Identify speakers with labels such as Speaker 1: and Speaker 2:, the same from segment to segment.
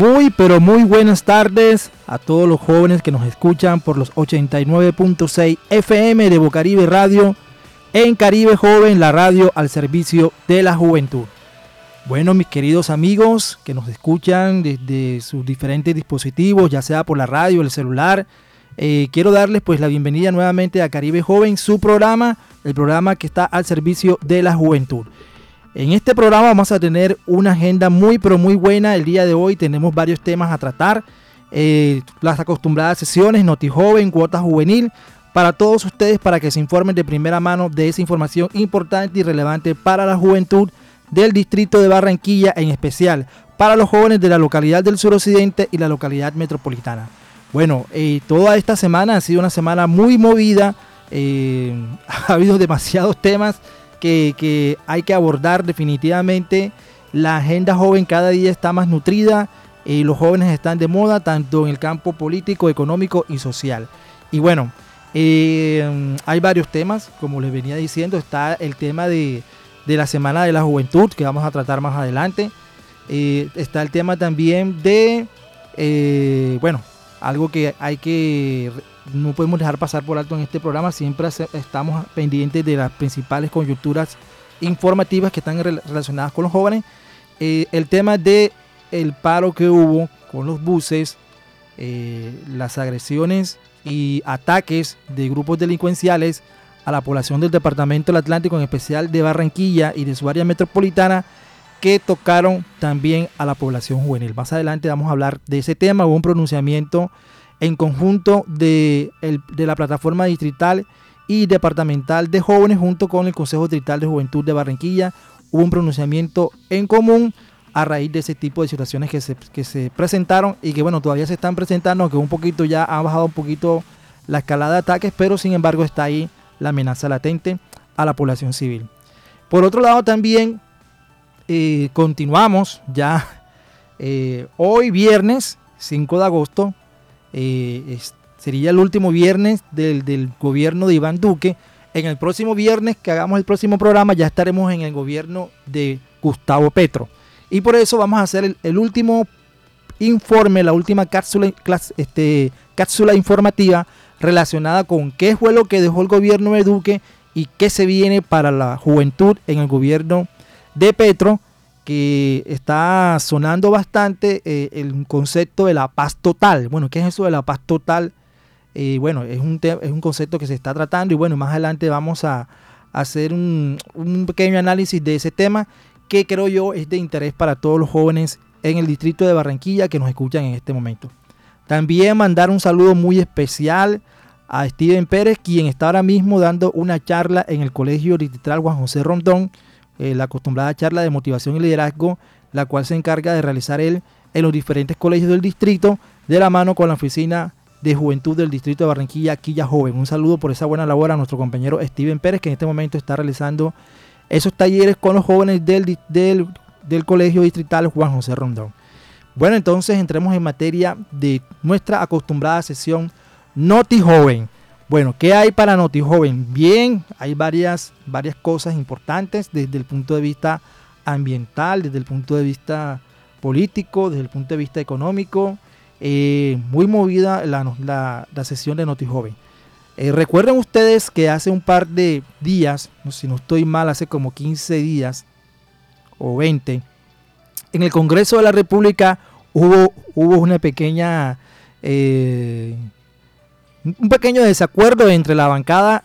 Speaker 1: Muy, pero muy buenas tardes a todos los jóvenes que nos escuchan por los 89.6 FM de Bocaribe Radio en Caribe Joven, la radio al servicio de la juventud. Bueno, mis queridos amigos que nos escuchan desde sus diferentes dispositivos, ya sea por la radio, el celular, eh, quiero darles pues la bienvenida nuevamente a Caribe Joven, su programa, el programa que está al servicio de la juventud. En este programa vamos a tener una agenda muy pero muy buena. El día de hoy tenemos varios temas a tratar. Eh, las acostumbradas sesiones, Noti Joven, Cuota Juvenil, para todos ustedes para que se informen de primera mano de esa información importante y relevante para la juventud del distrito de Barranquilla, en especial para los jóvenes de la localidad del suroccidente y la localidad metropolitana. Bueno, eh, toda esta semana ha sido una semana muy movida. Eh, ha habido demasiados temas que, hay que abordar definitivamente. La agenda joven cada día está más nutrida y los jóvenes están de moda tanto en el campo político, económico y social. Y bueno, eh, hay varios temas, como les venía diciendo, está el tema de, la Semana de la Juventud, que vamos a tratar más adelante. Eh, está el tema también de, eh, bueno, algo que hay que no podemos dejar pasar por alto en este programa. Siempre estamos pendientes de las principales coyunturas informativas que están relacionadas con los jóvenes. Eh, el tema de el paro que hubo con los buses, eh, las agresiones y ataques de grupos delincuenciales a la población del departamento del Atlántico, en especial de Barranquilla y de su área metropolitana, que tocaron también a la población juvenil. Más adelante vamos a hablar de ese tema. Hubo un pronunciamiento en conjunto de, la plataforma distrital y departamental de jóvenes junto con el Consejo Distrital de Juventud de Barranquilla. Hubo un pronunciamiento en común a raíz de ese tipo de situaciones que se, que se presentaron y que bueno, todavía se están presentando, aunque un poquito ya ha bajado un poquito la escalada de ataques, pero sin embargo está ahí la amenaza latente a la población civil. Por otro lado también eh, continuamos ya eh, hoy viernes 5 de agosto eh, sería el último viernes del, gobierno de Iván Duque. En el próximo viernes que hagamos el próximo programa ya estaremos en el gobierno de Gustavo Petro. Y por eso vamos a hacer el, último informe, la última cápsula, este, cápsula informativa relacionada con qué fue lo que dejó el gobierno de Duque y qué se viene para la juventud en el gobierno de Petro que está sonando bastante eh, el concepto de la paz total. Bueno, ¿qué es eso de la paz total? Eh, bueno, es un, es un concepto que se está tratando y bueno, más adelante vamos a, hacer un, pequeño análisis de ese tema que creo yo es de interés para todos los jóvenes en el distrito de Barranquilla que nos escuchan en este momento. También mandar un saludo muy especial a Steven Pérez, quien está ahora mismo dando una charla en el Colegio Distrital Juan José Rondón eh, la acostumbrada charla de motivación y liderazgo, la cual se encarga de realizar él en los diferentes colegios del distrito, de la mano con la oficina de juventud del distrito de Barranquilla, Quilla Joven. Un saludo por esa buena labor a nuestro compañero Steven Pérez, que en este momento está realizando esos talleres con los jóvenes del, del, del colegio distrital Juan José Rondón. Bueno, entonces entremos en materia de nuestra acostumbrada sesión Noti Joven. Bueno, ¿qué hay para Noti Joven? Bien, hay varias, varias cosas importantes desde el punto de vista ambiental, desde el punto de vista político, desde el punto de vista económico. Eh, muy movida la, sesión de Noti Joven. Eh, recuerden ustedes que hace un par de días, si no estoy mal, hace como 15 días o 20, en el Congreso de la República hubo, hubo una pequeña eh, un pequeño desacuerdo entre la bancada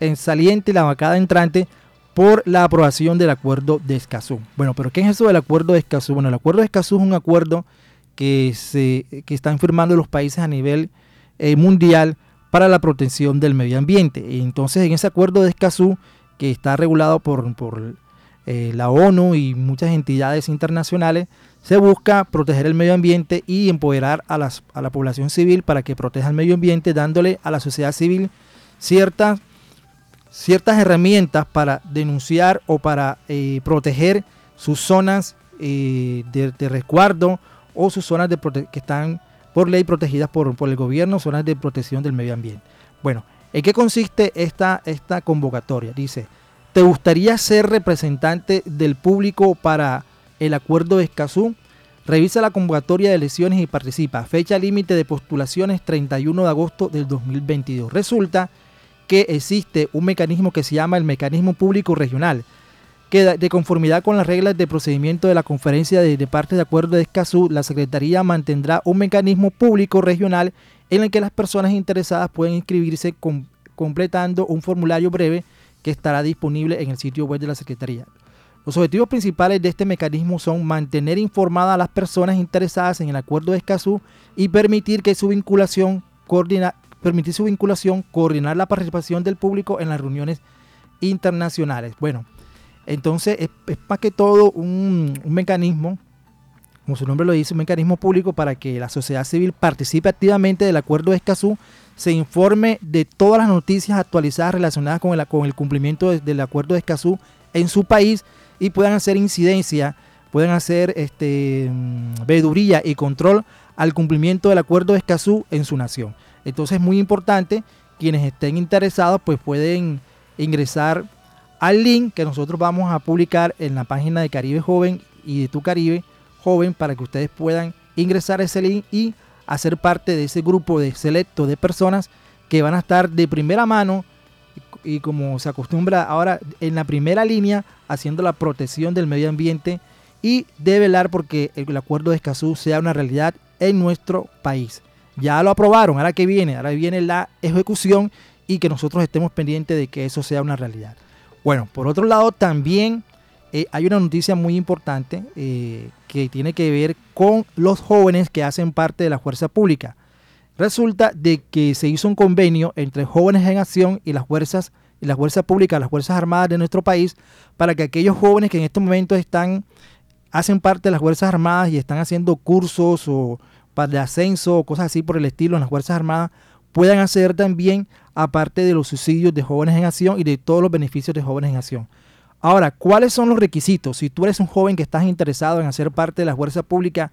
Speaker 1: en saliente y la bancada entrante por la aprobación del acuerdo de Escazú. Bueno, pero ¿qué es eso del acuerdo de Escazú? Bueno, el acuerdo de Escazú es un acuerdo que, se, que están firmando los países a nivel eh, mundial para la protección del medio ambiente. Entonces en ese acuerdo de Escazú, que está regulado por, por eh, la ONU y muchas entidades internacionales, se busca proteger el medio ambiente y empoderar a, la población civil para que proteja el medio ambiente, dándole a la sociedad civil ciertas ciertas herramientas para denunciar o para eh, proteger sus zonas eh, de, resguardo o sus zonas de que están por ley protegidas por, por, el gobierno, zonas de protección del medio ambiente. Bueno, ¿en qué consiste esta, esta convocatoria? Dice, ¿te gustaría ser representante del público para el acuerdo de Escazú? Revisa la convocatoria de elecciones y participa. Fecha límite de postulaciones 31 de agosto del 2022. Resulta que existe un mecanismo que se llama el mecanismo público regional, que de conformidad con las reglas de procedimiento de la conferencia de, de partes de acuerdo de Escazú, la Secretaría mantendrá un mecanismo público regional en el que las personas interesadas pueden inscribirse completando un formulario breve que estará disponible en el sitio web de la Secretaría. Los objetivos principales de este mecanismo son mantener informadas a las personas interesadas en el acuerdo de Escazú y permitir que su vinculación coordina, permitir su vinculación, coordinar la participación del público en las reuniones internacionales. Bueno, entonces es, más que todo un, mecanismo, como su nombre lo dice, un mecanismo público para que la sociedad civil participe activamente del acuerdo de Escazú, se informe de todas las noticias actualizadas relacionadas con el, con el cumplimiento del acuerdo de Escazú en su país y puedan hacer incidencia, puedan hacer este, mm, veeduría y control al cumplimiento del acuerdo de Escazú en su nación. Entonces es muy importante, quienes estén interesados pues pueden ingresar al link que nosotros vamos a publicar en la página de Caribe Joven y de Tu Caribe Joven para que ustedes puedan ingresar a ese link y hacer parte de ese grupo de selecto de personas que van a estar de primera mano y como se acostumbra ahora en la primera línea haciendo la protección del medio ambiente y de velar porque el acuerdo de Escazú sea una realidad en nuestro país. Ya lo aprobaron, ahora que viene, ahora viene la ejecución y que nosotros estemos pendientes de que eso sea una realidad. Bueno, por otro lado también eh, hay una noticia muy importante eh, que tiene que ver con los jóvenes que hacen parte de la fuerza pública. Resulta de que se hizo un convenio entre Jóvenes en Acción y las fuerzas y las fuerzas públicas, las fuerzas armadas de nuestro país, para que aquellos jóvenes que en estos momentos están hacen parte de las fuerzas armadas y están haciendo cursos o para de ascenso o cosas así por el estilo en las Fuerzas Armadas puedan acceder también aparte de los subsidios de jóvenes en acción y de todos los beneficios de jóvenes en acción. Ahora, ¿cuáles son los requisitos? Si tú eres un joven que estás interesado en hacer parte de la fuerza pública,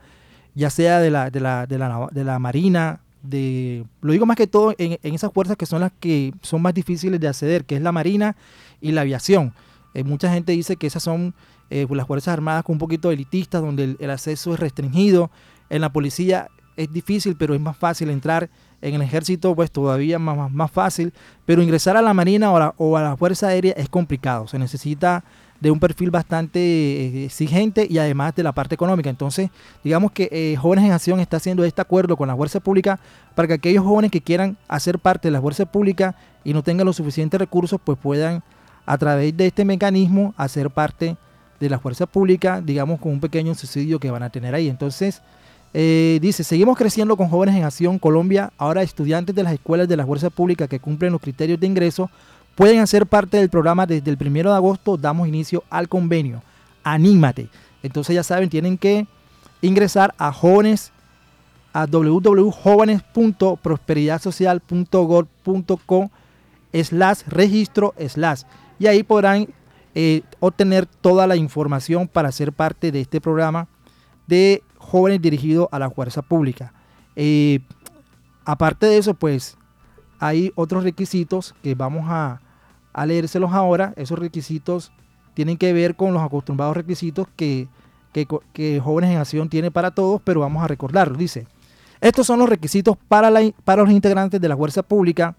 Speaker 1: ya sea de la, de la, de la, de la Marina, de, lo digo más que todo en, esas fuerzas que son las que son más difíciles de acceder, que es la Marina y la aviación. Eh, mucha gente dice que esas son eh, las Fuerzas Armadas con un poquito elitistas, donde el acceso es restringido, en la policía es difícil, pero es más fácil entrar. En el ejército, pues todavía más, más, fácil. Pero ingresar a la Marina o a, la, Fuerza Aérea es complicado. Se necesita de un perfil bastante eh, exigente y además de la parte económica. Entonces, digamos que eh, Jóvenes en Acción está haciendo este acuerdo con la Fuerza Pública para que aquellos jóvenes que quieran hacer parte de la Fuerza Pública y no tengan los suficientes recursos, pues puedan a través de este mecanismo hacer parte de la Fuerza Pública, digamos con un pequeño subsidio que van a tener ahí. Entonces, eh, dice, seguimos creciendo con jóvenes en acción Colombia. Ahora estudiantes de las escuelas de la fuerza pública que cumplen los criterios de ingreso pueden hacer parte del programa desde el primero de agosto. Damos inicio al convenio. Anímate. Entonces ya saben, tienen que ingresar a jóvenes a www.jóvenes.prosperidadsocial.gov.co slash registro slash y ahí podrán eh, obtener toda la información para ser parte de este programa de jóvenes dirigidos a la fuerza pública. Eh, aparte de eso, pues hay otros requisitos que vamos a, a leérselos ahora. Esos requisitos tienen que ver con los acostumbrados requisitos que, que, Jóvenes en Acción tiene para todos, pero vamos a recordarlos. Dice, estos son los requisitos para, la, para los integrantes de la fuerza pública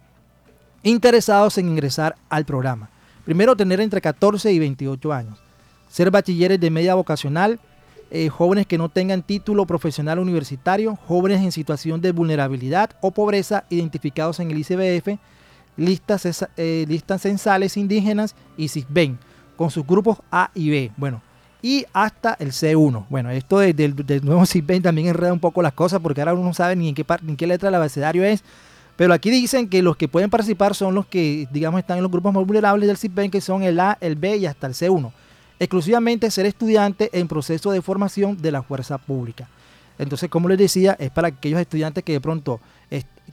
Speaker 1: interesados en ingresar al programa. Primero, tener entre 14 y 28 años. Ser bachilleres de media vocacional eh, jóvenes que no tengan título profesional universitario, jóvenes en situación de vulnerabilidad o pobreza identificados en el ICBF, listas, eh, listas censales indígenas y CISBEN, con sus grupos A y B. Bueno, y hasta el C1. Bueno, esto del nuevo CISBEN también enreda un poco las cosas porque ahora uno no sabe ni en qué, en qué letra del abecedario es. Pero aquí dicen que los que pueden participar son los que, digamos, están en los grupos más vulnerables del CISBEN, que son el A, el B y hasta el C1 exclusivamente ser estudiante en proceso de formación de la fuerza pública. Entonces, como les decía, es para aquellos estudiantes que de pronto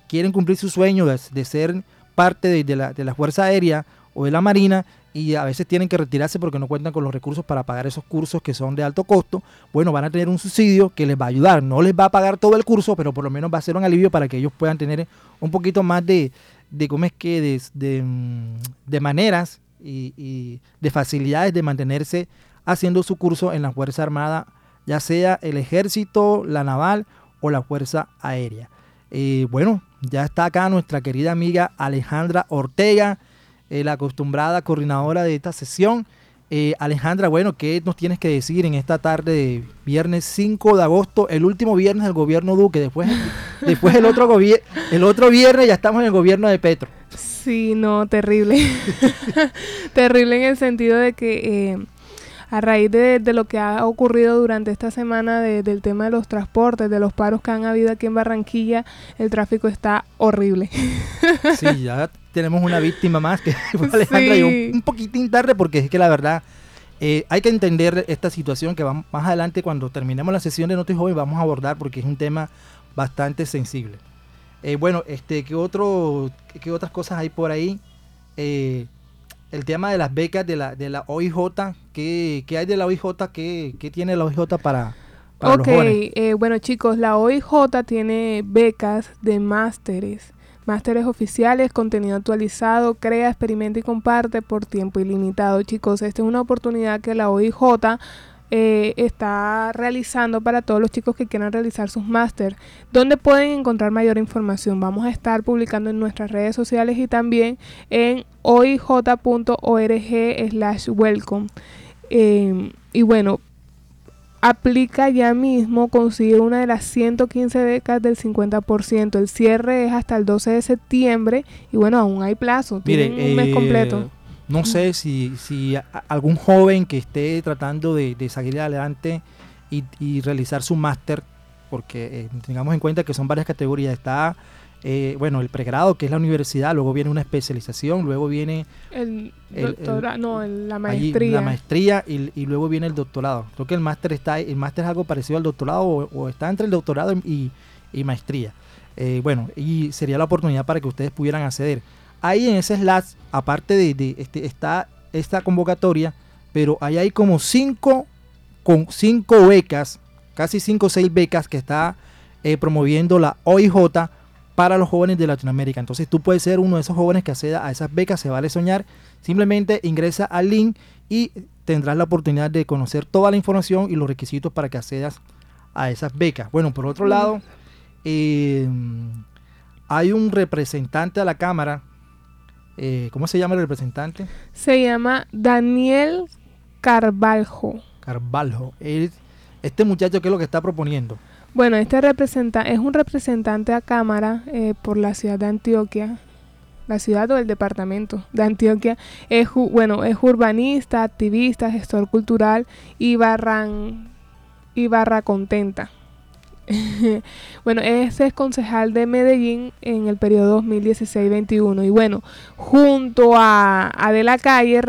Speaker 1: quieren cumplir su sueño de, ser parte de, la, Fuerza Aérea o de la Marina y a veces tienen que retirarse porque no cuentan con los recursos para pagar esos cursos que son de alto costo, bueno, van a tener un subsidio que les va a ayudar. No les va a pagar todo el curso, pero por lo menos va a ser un alivio para que ellos puedan tener un poquito más de, de ¿cómo es que? De, de, mm, maneras y, y, de facilidades de mantenerse haciendo su curso en la Fuerza Armada, ya sea el ejército, la naval o la Fuerza Aérea. Eh, bueno, ya está acá nuestra querida amiga Alejandra Ortega eh, la acostumbrada coordinadora de esta sesión. Eh, Alejandra, bueno, ¿qué nos tienes que decir en esta tarde de viernes 5 de agosto, el último viernes del gobierno Duque? Después, después el, otro el otro viernes ya estamos en el gobierno de Petro.
Speaker 2: Sí, no, terrible. terrible en el sentido de que eh, a raíz de, lo que ha ocurrido durante esta semana del tema de los transportes, de los paros que han habido aquí en Barranquilla, el tráfico está horrible.
Speaker 1: sí, ya tenemos una víctima más que fue Alejandra y un, poquitín tarde porque es que la verdad eh, hay que entender esta situación que más adelante cuando terminemos la sesión de Noticias Joven vamos a abordar porque es un tema bastante sensible. Eh, bueno, este, ¿qué, otro, qué otras cosas hay por ahí? Eh, el tema de las becas de la, de la OIJ, ¿qué, ¿qué hay de la OIJ? ¿Qué, qué tiene la OIJ para, para
Speaker 2: ok, bueno chicos, la OIJ tiene becas de másteres Másteres oficiales, contenido actualizado, crea, experimenta y comparte por tiempo ilimitado. Chicos, esta es una oportunidad que la OIJ eh, está realizando para todos los chicos que quieran realizar sus máster. ¿Dónde pueden encontrar mayor información? Vamos a estar publicando en nuestras redes sociales y también en oij.org slash welcome. Eh, y bueno, aplica ya mismo, consigue una de las 115 becas del 50%. El cierre es hasta el 12 de septiembre y bueno, aún hay plazo, tienen un mes completo.
Speaker 1: No sé si, si algún joven que esté tratando de, de salir adelante y, realizar su máster, porque eh, tengamos en cuenta que son varias categorías, está eh, bueno, el pregrado, que es la universidad, luego viene una especialización, luego viene
Speaker 2: el, doctorado, no, la maestría.
Speaker 1: la maestría y, luego viene el doctorado. Creo que el máster está, el máster es algo parecido al doctorado o, está entre el doctorado y, maestría. Eh, bueno, y sería la oportunidad para que ustedes pudieran acceder. Ahí en ese slash, aparte de, este, está esta convocatoria, pero ahí hay como cinco, con cinco becas, casi cinco o seis becas que está eh, promoviendo la OIJ para los jóvenes de Latinoamérica. Entonces tú puedes ser uno de esos jóvenes que acceda a esas becas, se vale soñar. Simplemente ingresa al link y tendrás la oportunidad de conocer toda la información y los requisitos para que accedas a esas becas. Bueno, por otro lado, eh, hay un representante a la Cámara. Eh, ¿Cómo se llama el representante?
Speaker 2: Se llama Daniel Carvalho.
Speaker 1: Carvalho. Este muchacho, ¿qué es lo que está proponiendo?
Speaker 2: Bueno, este representante es un representante a Cámara eh, por la ciudad de Antioquia, la ciudad o el departamento de Antioquia. Es, bueno, es urbanista, activista, gestor cultural y, barran, y barra contenta. bueno, ese es concejal de Medellín en el periodo 2016-21 y bueno, junto a, a De la Calle,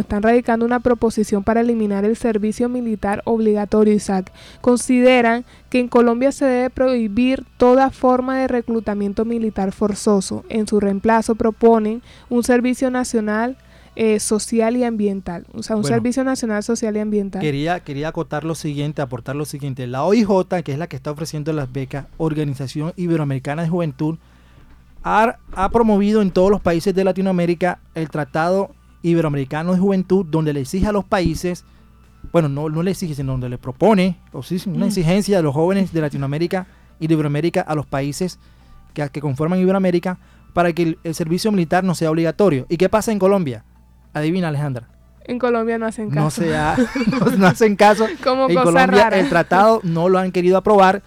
Speaker 2: están radicando una proposición para eliminar el servicio militar obligatorio, Isaac. Consideran que en Colombia se debe prohibir toda forma de reclutamiento militar forzoso. En su reemplazo proponen un servicio nacional eh, social y ambiental, o sea, un servicio nacional social y ambiental.
Speaker 1: Quería, quería acotar lo siguiente, aportar lo siguiente. La OIJ, que es la que está ofreciendo las becas, Organización Iberoamericana de Juventud, ha, promovido en todos los países de Latinoamérica el Tratado Iberoamericano de Juventud, donde le exige a los países, bueno, no, no le exige, sino donde le propone, o sí, una mm. exigencia de los jóvenes de Latinoamérica y de Iberoamérica a los países que, que conforman Iberoamérica para que el servicio militar no sea obligatorio. ¿Y qué pasa en Colombia? Adivina, Alejandra.
Speaker 2: En Colombia no hacen caso.
Speaker 1: No, sea, no, hacen caso.
Speaker 2: Como en Colombia
Speaker 1: el tratado no lo han querido aprobar.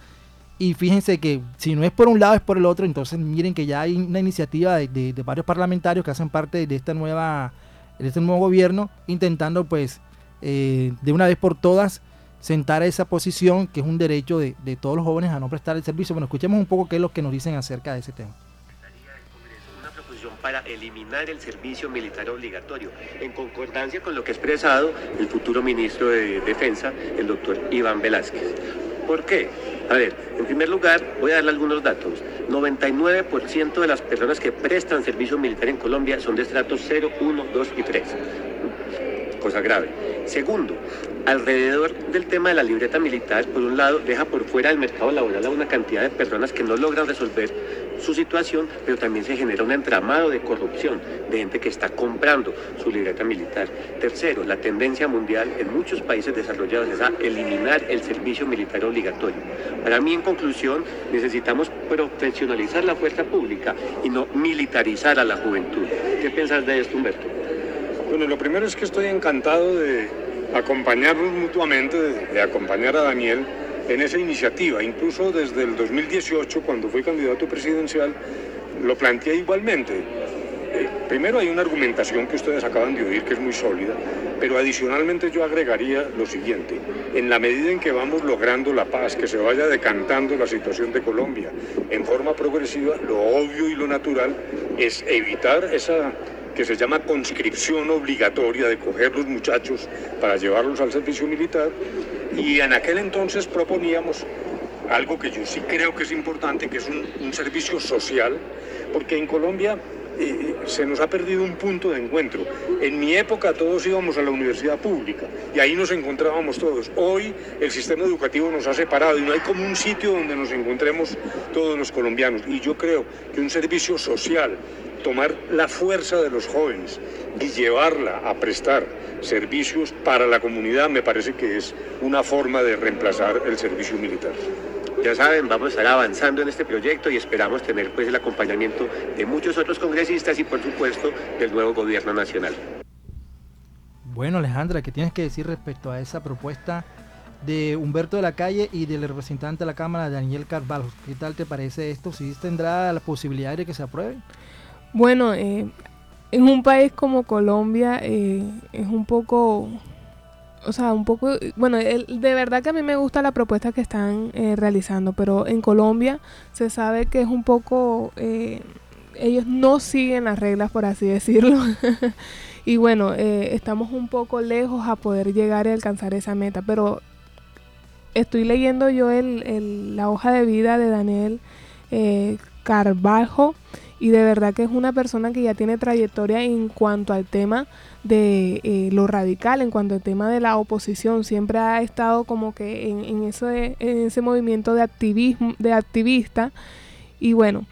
Speaker 1: Y fíjense que si no es por un lado es por el otro. Entonces miren que ya hay una iniciativa de, varios parlamentarios que hacen parte de esta nueva, de este nuevo gobierno, intentando pues eh, de una vez por todas sentar esa posición que es un derecho de, de todos los jóvenes a no prestar el servicio. Bueno, escuchemos un poco qué es lo que nos dicen acerca de ese tema
Speaker 3: para eliminar el servicio militar obligatorio, en concordancia con lo que ha expresado el futuro ministro de Defensa, el doctor Iván Velázquez. ¿Por qué? A ver, en primer lugar, voy a darle algunos datos. 99% de las personas que prestan servicio militar en Colombia son de estratos 0, 1, 2 y 3. Cosa grave. Segundo, alrededor del tema de la libreta militar, por un lado, deja por fuera del mercado laboral a una cantidad de personas que no logran resolver su situación, pero también se genera un entramado de corrupción, de gente que está comprando su libreta militar. Tercero, la tendencia mundial en muchos países desarrollados es a eliminar el servicio militar obligatorio. Para mí, en conclusión, necesitamos profesionalizar la fuerza pública y no militarizar a la juventud. ¿Qué piensas de esto, Humberto?
Speaker 4: Bueno, lo primero es que estoy encantado de acompañarnos mutuamente, de, de acompañar a Daniel en esa iniciativa. Incluso desde el 2018, cuando fui candidato presidencial, lo planteé igualmente. Eh, primero hay una argumentación que ustedes acaban de oír que es muy sólida, pero adicionalmente yo agregaría lo siguiente. En la medida en que vamos logrando la paz, que se vaya decantando la situación de Colombia en forma progresiva, lo obvio y lo natural es evitar esa que se llama conscripción obligatoria de coger los muchachos para llevarlos al servicio militar y en aquel entonces proponíamos algo que yo sí creo que es importante, que es un, un servicio social, porque en Colombia eh, se nos ha perdido un punto de encuentro. En mi época todos íbamos a la universidad pública y ahí nos encontrábamos todos. Hoy el sistema educativo nos ha separado y no hay como un sitio donde nos encontremos todos los colombianos. Y yo creo que un servicio social, tomar la fuerza de los jóvenes y llevarla a prestar servicios para la comunidad me parece que es una forma de reemplazar el servicio militar.
Speaker 3: Ya saben, vamos a estar avanzando en este proyecto y esperamos tener pues el acompañamiento de muchos otros congresistas y por supuesto del nuevo gobierno nacional.
Speaker 1: Bueno, Alejandra, ¿qué tienes que decir respecto a esa propuesta de Humberto de la Calle y del representante de la Cámara, Daniel Carvalho? ¿Qué tal te parece esto? ¿Sí tendrá la posibilidad de que se apruebe?
Speaker 2: Bueno, eh, en un país como Colombia eh, es un poco o sea, un poco, bueno, de verdad que a mí me gusta la propuesta que están eh, realizando, pero en Colombia se sabe que es un poco, ellos no siguen las reglas, por así decirlo. y bueno, estamos un poco lejos a poder llegar y alcanzar esa meta, pero estoy leyendo yo el, la hoja de vida de Daniel Carvalho y de verdad que es una persona que ya tiene trayectoria en cuanto al tema de eh, lo radical, en cuanto al tema de la oposición, siempre ha estado como que en, en, ese, en ese movimiento de activismo, de activista y bueno,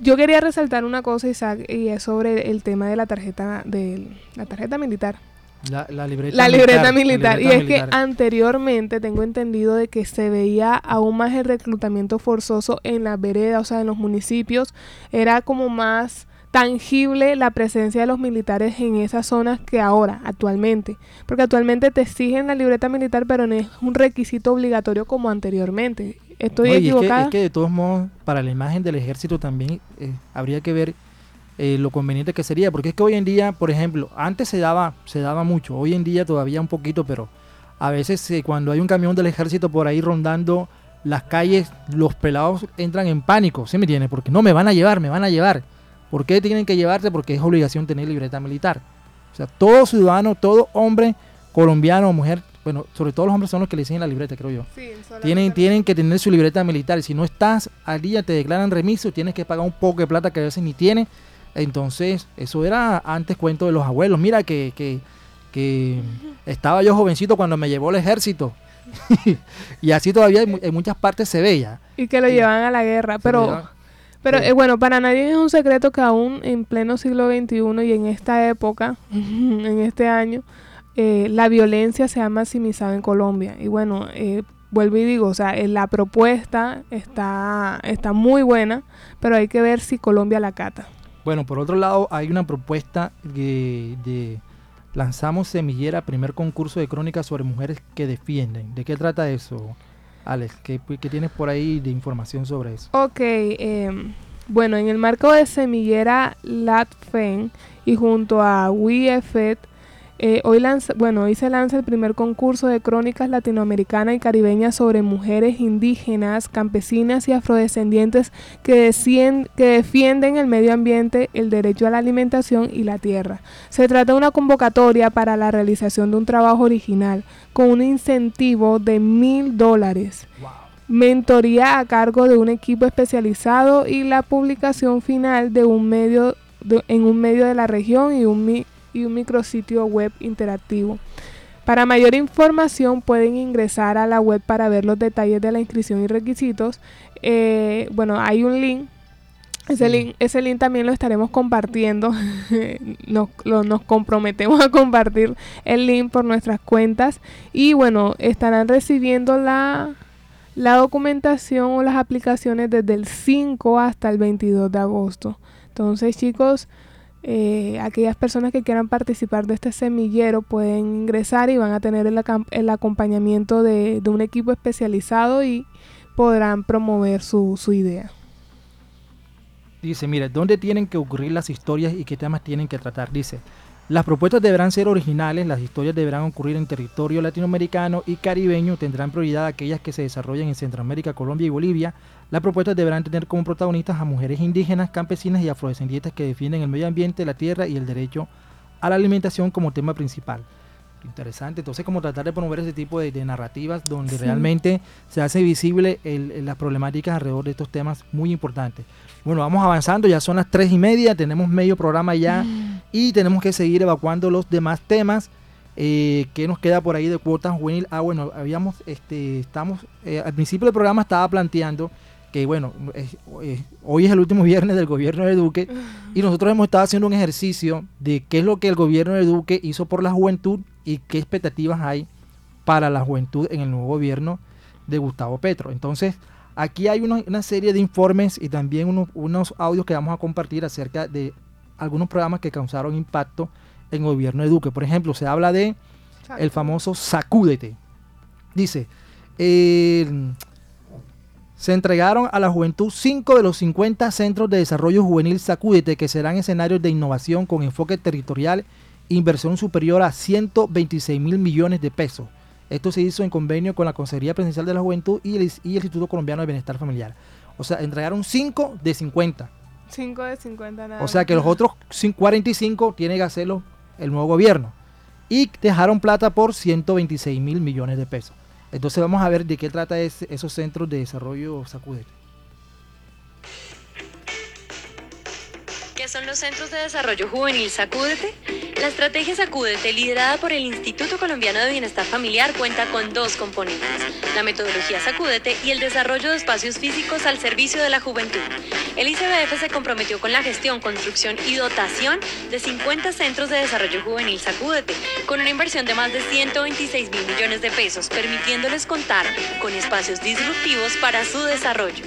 Speaker 2: yo quería resaltar una cosa, Isaac, y es sobre el tema de la tarjeta de la tarjeta militar.
Speaker 1: La, la, libreta,
Speaker 2: la libreta
Speaker 1: militar,
Speaker 2: militar.
Speaker 1: la libreta
Speaker 2: y es
Speaker 1: militar.
Speaker 2: que anteriormente tengo entendido de que se veía aún más el reclutamiento forzoso en las veredas, o sea, en los municipios. Era como más tangible la presencia de los militares en esas zonas que ahora, actualmente. Porque actualmente te exigen la libreta militar, pero no es un requisito obligatorio como anteriormente. ¿Estoy
Speaker 1: No, y es que,
Speaker 2: equivocada?
Speaker 1: es que de todos modos, para la imagen del ejército también eh, habría que ver eh, lo conveniente que sería, porque es que hoy en día, por ejemplo, antes se daba, se daba mucho, hoy en día todavía un poquito, pero a veces eh, cuando hay un camión del ejército por ahí rondando las calles, los pelados entran en pánico, ¿sí me entiendes? Porque no me van a llevar, me van a llevar. ¿Por qué tienen que llevarte? Porque es obligación tener libreta militar. O sea, todo ciudadano, todo hombre colombiano o mujer, bueno, sobre todo los hombres son los que le dicen la libreta, creo yo.
Speaker 2: Sí,
Speaker 1: Tienen, tienen que tener su libreta militar. Si no estás al día, te declaran remiso tienes que pagar un poco de plata que a veces ni tienes. Entonces, eso era antes cuento de los abuelos. Mira que, que, que estaba yo jovencito cuando me llevó el ejército. y así todavía en, mu- en muchas partes se ve ya.
Speaker 2: Y que lo
Speaker 1: Sí.
Speaker 2: llevan a la guerra. Pero,
Speaker 1: veía-
Speaker 2: pero eh, bueno, para nadie es un secreto que aún en pleno siglo XXI y en esta época, en este año, eh, la violencia se ha maximizado en Colombia. Y bueno, eh, vuelvo y digo, o sea, eh, la propuesta está, está muy buena, pero hay que ver si Colombia la cata.
Speaker 1: Bueno, por otro lado, hay una propuesta de, de lanzamos Semillera, primer concurso de crónicas sobre mujeres que defienden. ¿De qué trata eso, Alex? ¿Qué, qué tienes por ahí de información sobre eso?
Speaker 2: Ok, em, bueno, en el marco de Semillera LatFen y junto a WeFed, eh, hoy, lanza, bueno, hoy se lanza el primer concurso de crónicas latinoamericanas y caribeñas sobre mujeres indígenas, campesinas y afrodescendientes que, decien- que defienden el medio ambiente, el derecho a la alimentación y la tierra. Se trata de una convocatoria para la realización de un trabajo original con un incentivo de mil dólares mentoría a cargo de un equipo especializado y la publicación final de un medio en un medio de la región y un, y un micrositio web interactivo. Para mayor información pueden ingresar a la web para ver los detalles de la inscripción y requisitos. Eh, bueno, hay un link. Ese, link, ese link también lo estaremos compartiendo. nos, nos comprometemos a compartir el link por nuestras cuentas. Y bueno, estarán recibiendo la, la documentación o las aplicaciones desde el 5 hasta el 22 de agosto. Entonces, chicos, eh, aquellas personas que quieran participar de este semillero pueden ingresar y van a tener el, acompañamiento de, un equipo especializado y podrán promover su, su idea.
Speaker 1: Dice, mire, ¿dónde tienen que ocurrir las historias y qué temas tienen que tratar? Dice, las propuestas deberán ser originales, las historias deberán ocurrir en territorio latinoamericano y caribeño, tendrán prioridad aquellas que se desarrollen en Centroamérica, Colombia y Bolivia. Las propuestas deberán tener como protagonistas a mujeres indígenas, campesinas y afrodescendientes que defienden el medio ambiente, la tierra y el derecho a la alimentación como tema principal. Interesante, entonces como tratar de promover ese tipo de, narrativas donde realmente se hace visible las problemáticas alrededor de estos temas muy importantes. Bueno, vamos avanzando, ya son las tres y media, tenemos medio programa ya mm. y tenemos que seguir evacuando los demás temas. Eh, ¿Qué nos queda por ahí de cuotas juvenil? Ah, bueno, habíamos, este, estamos, eh, al principio del programa estaba planteando que, bueno, hoy es el último viernes del gobierno de Duque y nosotros hemos estado haciendo un ejercicio de qué es lo que el gobierno de Duque hizo por la juventud y qué expectativas hay para la juventud en el nuevo gobierno de Gustavo Petro. Entonces, Aquí hay una, serie de informes y también unos, audios que vamos a compartir acerca de algunos programas que causaron impacto en el gobierno de Duque. Por ejemplo, se habla de el famoso Sacúdete. Dice, se entregaron a la juventud 5 de los 50 centros de desarrollo juvenil Sacúdete que serán escenarios de innovación con enfoque territorial, inversión superior a 126 mil millones de pesos esto se hizo en convenio con la Consejería Presidencial de la Juventud y el, Instituto Colombiano de Bienestar Familiar. O sea, entregaron 5 de 50.
Speaker 2: 5 de 50 nada.
Speaker 1: O sea que los otros 45 tiene que hacerlo el nuevo gobierno. Y dejaron plata por 126 mil millones de pesos. Entonces vamos a ver de qué trata esos centros de desarrollo Sacudete.
Speaker 5: Son los Centros de Desarrollo Juvenil Sacúdete? La estrategia Sacúdete, liderada por el Instituto Colombiano de Bienestar Familiar, cuenta con dos componentes, la metodología Sacúdete y el desarrollo de espacios físicos al servicio de la juventud. El ICBF se comprometió con la gestión, construcción y dotación de 50 centros de desarrollo juvenil Sacúdete, con una inversión de más de 126 mil millones de pesos, permitiéndoles contar con espacios disruptivos para su desarrollo.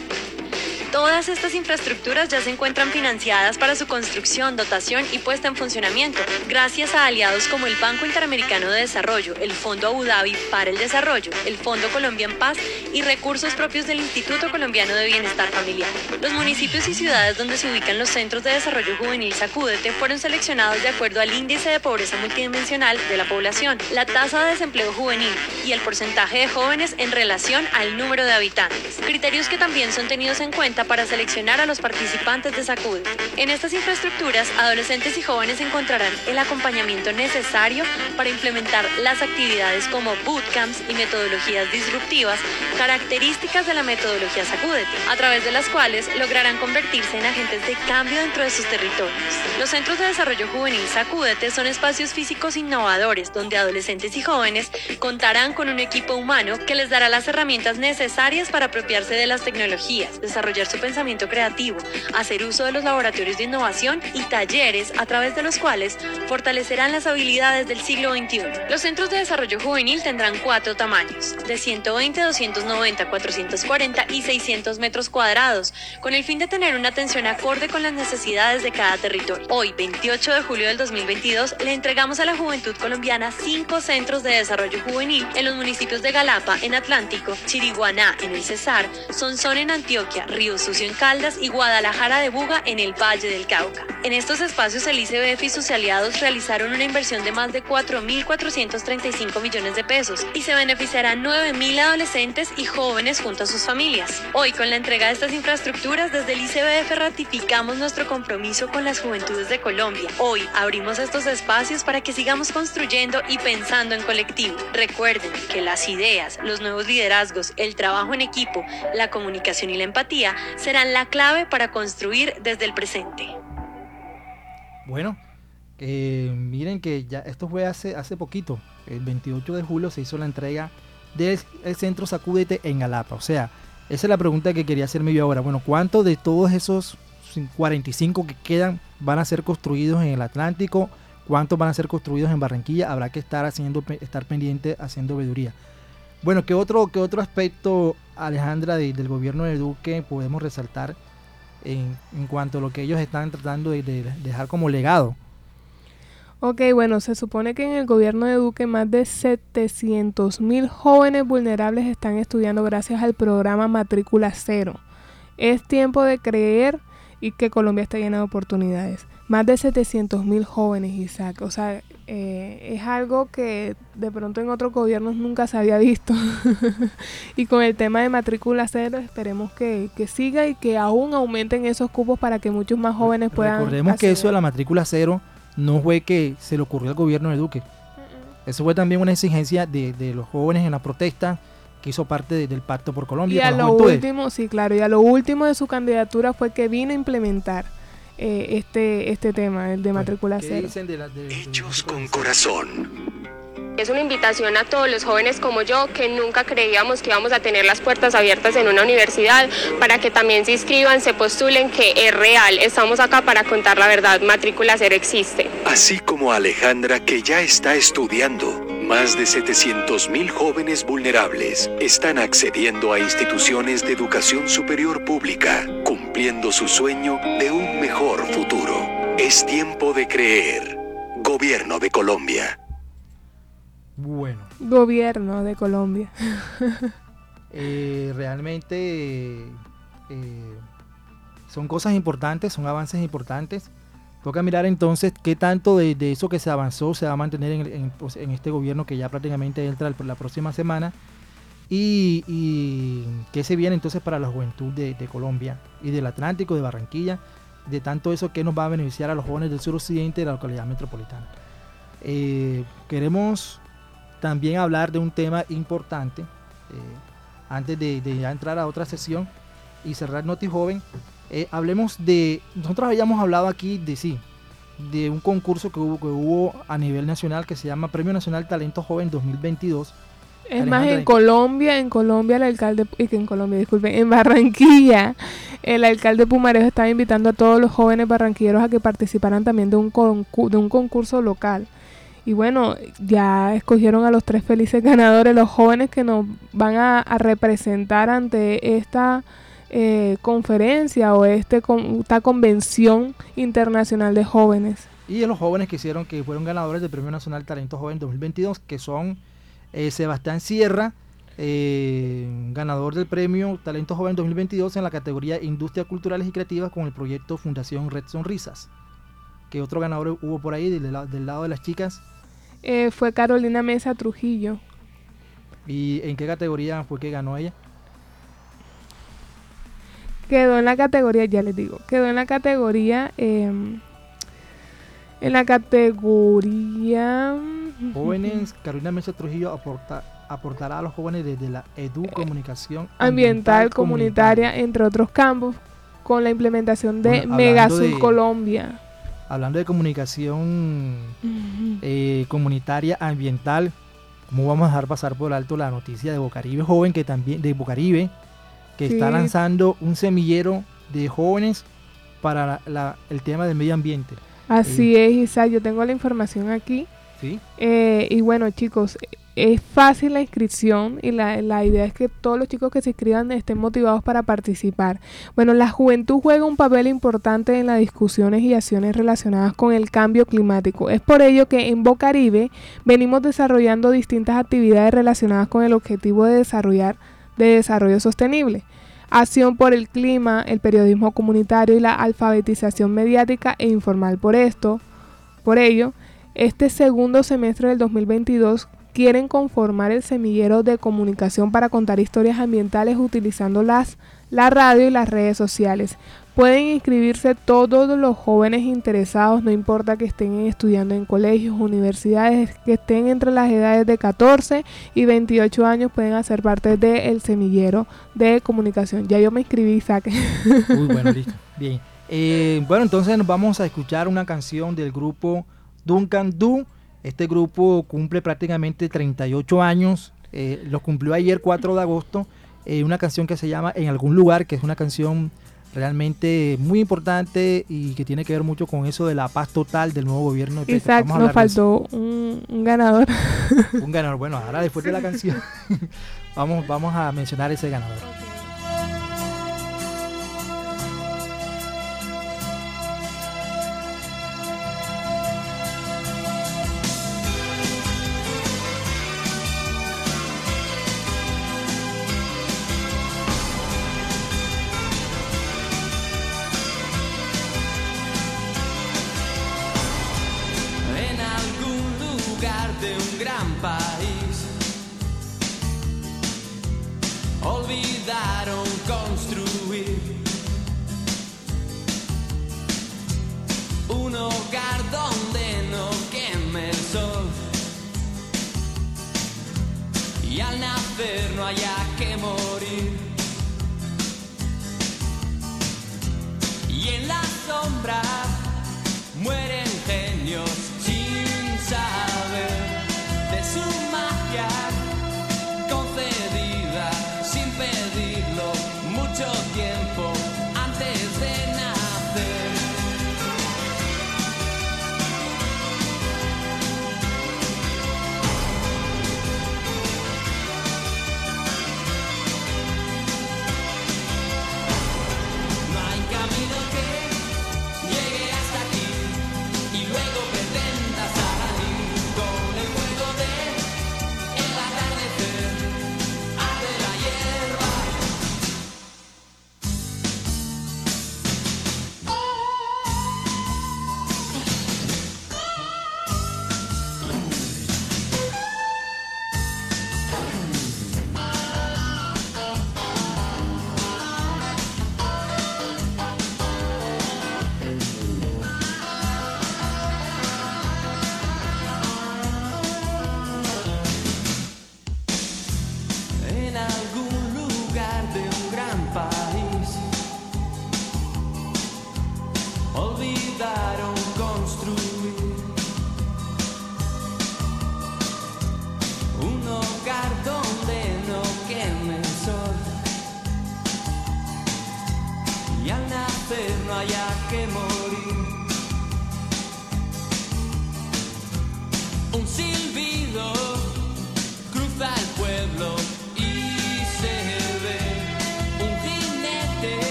Speaker 5: Todas estas infraestructuras ya se encuentran financiadas para su construcción, dotación y puesta en funcionamiento, gracias a aliados como el Banco Interamericano de Desarrollo, el Fondo Abu Dhabi para el Desarrollo, el Fondo Colombia en Paz y recursos propios del Instituto Colombiano de Bienestar Familiar. Los municipios y ciudades donde se ubican los centros de desarrollo juvenil Sacúdete fueron seleccionados de acuerdo al índice de pobreza multidimensional de la población, la tasa de desempleo juvenil y el porcentaje de jóvenes en relación al número de habitantes, criterios que también son tenidos en cuenta para seleccionar a los participantes de SACUD. En estas infraestructuras, adolescentes y jóvenes encontrarán el acompañamiento necesario para implementar las actividades como bootcamps y metodologías disruptivas, características de la metodología Sacúdete, a través de las cuales lograrán convertirse en agentes de cambio dentro de sus territorios. Los centros de desarrollo juvenil Sacúdete son espacios físicos innovadores donde adolescentes y jóvenes contarán con un equipo humano que les dará las herramientas necesarias para apropiarse de las tecnologías, desarrollar su pensamiento creativo, hacer uso de los laboratorios de innovación y talleres a través de los cuales fortalecerán las habilidades del siglo XXI. Los centros de desarrollo juvenil tendrán cuatro tamaños, de 120, 290, 440 y 600 metros cuadrados, con el fin de tener una atención acorde con las necesidades de cada territorio. Hoy, 28 de julio del 2022, le entregamos a la juventud colombiana cinco centros de desarrollo juvenil en los municipios de Galapa, en Atlántico, Chiriguaná, en el Cesar, Sonsón, en Antioquia, Río Sucio en Caldas y Guadalajara de Buga en el Valle del Cauca. En estos espacios el ICBF y sus aliados realizaron una inversión de más de 4.435 millones de pesos y se beneficiarán 9.000 adolescentes y jóvenes junto a sus familias. Hoy con la entrega de estas infraestructuras desde el ICBF ratificamos nuestro compromiso con las juventudes de Colombia. Hoy abrimos estos espacios para que sigamos construyendo y pensando en colectivo. Recuerden que las ideas, los nuevos liderazgos, el trabajo en equipo, la comunicación y la empatía serán la clave para construir desde el presente.
Speaker 1: Bueno, eh, miren que ya esto fue hace, hace poquito, el 28 de julio se hizo la entrega del centro Sacúdete en Galapa. O sea, esa es la pregunta que quería hacerme yo ahora. Bueno, ¿cuántos de todos esos 45 que quedan van a ser construidos en el Atlántico? ¿Cuántos van a ser construidos en Barranquilla? Habrá que estar haciendo, estar pendiente haciendo veeduría. Bueno, ¿qué otro, qué otro aspecto, Alejandra, del gobierno de Duque podemos resaltar en, cuanto a lo que ellos están tratando de, dejar como legado?
Speaker 2: Ok, bueno, se supone que en el gobierno de Duque más de 700 mil jóvenes vulnerables están estudiando gracias al programa Matrícula Cero. Es tiempo de creer y que Colombia está llena de oportunidades. Más de 700 mil jóvenes, Isaac. O sea, eh, es algo que de pronto en otros gobiernos nunca se había visto. y con el tema de matrícula cero, esperemos que, siga y que aún aumenten esos cupos para que muchos más jóvenes puedan.
Speaker 1: Recordemos que eso de la matrícula cero no fue que se le ocurrió al gobierno de Duque. Eso fue también una exigencia de, de los jóvenes en la protesta que hizo parte del Pacto por Colombia.
Speaker 2: Y a lo último, sí, claro, y a lo último de su candidatura fue que vino a implementar eh, este, este tema, el de matrícula cero.
Speaker 6: Hechos con corazón.
Speaker 7: Es una invitación a todos los jóvenes como yo que nunca creíamos que íbamos a tener las puertas abiertas en una universidad para que también se inscriban, se postulen, que es real. Estamos acá para contar la verdad. Matrícula cero existe.
Speaker 6: Así como Alejandra que ya está estudiando. Más de 700.000 jóvenes vulnerables están accediendo a instituciones de educación superior pública, cumpliendo su sueño de un mejor futuro. Es tiempo de creer. Gobierno de Colombia.
Speaker 2: Bueno. Gobierno de Colombia.
Speaker 1: Eh, realmente eh, son cosas importantes, son avances importantes. Toca mirar entonces qué tanto de, eso que se avanzó se va a mantener pues, en, este gobierno que ya prácticamente entra la próxima semana. Y, qué se viene entonces para la juventud de, Colombia y del Atlántico, de Barranquilla, de tanto eso que nos va a beneficiar a los jóvenes del suroccidente de la localidad metropolitana. Eh, queremos también hablar de un tema importante eh, antes de, ya entrar a otra sesión y cerrar Noti Joven eh, hablemos de, nosotros habíamos hablado aquí de sí, de un concurso que hubo, que hubo a nivel nacional que se llama Premio Nacional Talento Joven 2022.
Speaker 2: Es más, en Colombia, en Colombia el alcalde, y que en Colombia, disculpen, en Barranquilla, el alcalde Pumarejo estaba invitando a todos los jóvenes barranquilleros a que participaran también de un, de un concurso local. Y bueno, ya escogieron a los tres felices ganadores, los jóvenes que nos van a representar ante esta eh, conferencia o este esta convención internacional de jóvenes.
Speaker 1: Y los jóvenes que hicieron, que fueron ganadores del Premio Nacional Talento Joven 2022, que son eh, Sebastián Sierra, eh, ganador del Premio Talento Joven 2022 en la categoría Industria Culturales y Creativas con el proyecto Fundación Red Sonrisas. ¿Qué otro ganador hubo por ahí del lado de las chicas?
Speaker 2: Fue Carolina Mesa Trujillo.
Speaker 1: ¿Y en qué categoría fue que ganó ella?
Speaker 2: Quedó en la categoría, ya les digo, quedó en la categoría, em, en la categoría...
Speaker 1: Jóvenes, Carolina Mesa Trujillo aporta, aportará a los jóvenes desde la educomunicación
Speaker 2: ambiental, comunitaria, entre otros campos, con la implementación de Megasur Colombia.
Speaker 1: Hablando de comunicación eh, comunitaria ambiental, ¿cómo vamos a dejar pasar por alto la noticia de Bocaribe Joven, que también, de Bocaribe, que está lanzando un semillero de jóvenes para el tema del medio ambiente.
Speaker 2: Así es, Isa, yo tengo la información aquí.
Speaker 1: Sí.
Speaker 2: Eh, y bueno, chicos, es fácil la inscripción y la, la, idea es que todos los chicos que se inscriban estén motivados para participar. Bueno, la juventud juega un papel importante en las discusiones y acciones relacionadas con el cambio climático. Es por ello que en Bocaribe venimos desarrollando distintas actividades relacionadas con el objetivo de desarrollar de Desarrollo Sostenible. acción por el clima, el periodismo comunitario y la alfabetización mediática e informal. Por esto, por ello, este segundo semestre del 2022 quieren conformar el semillero de comunicación para contar historias ambientales utilizando las, la radio y las redes sociales. Pueden inscribirse todos los jóvenes interesados, no importa que estén estudiando en colegios, universidades, que estén entre las edades de 14 y 28 años, pueden hacer parte del semillero de comunicación. Ya yo me inscribí, saque.
Speaker 8: Uy, bueno, listo. Bien. Eh, bueno, entonces nos vamos a escuchar una canción del grupo Duncan Du este grupo cumple prácticamente 38 años, eh, lo cumplió ayer 4 de agosto, eh, una canción que se llama En algún lugar, que es una canción realmente muy importante y que tiene que ver mucho con eso de la paz total del nuevo gobierno.
Speaker 2: De Isaac, nos faltó un, ganador.
Speaker 8: un ganador, bueno, ahora después de la canción vamos, vamos a mencionar ese ganador.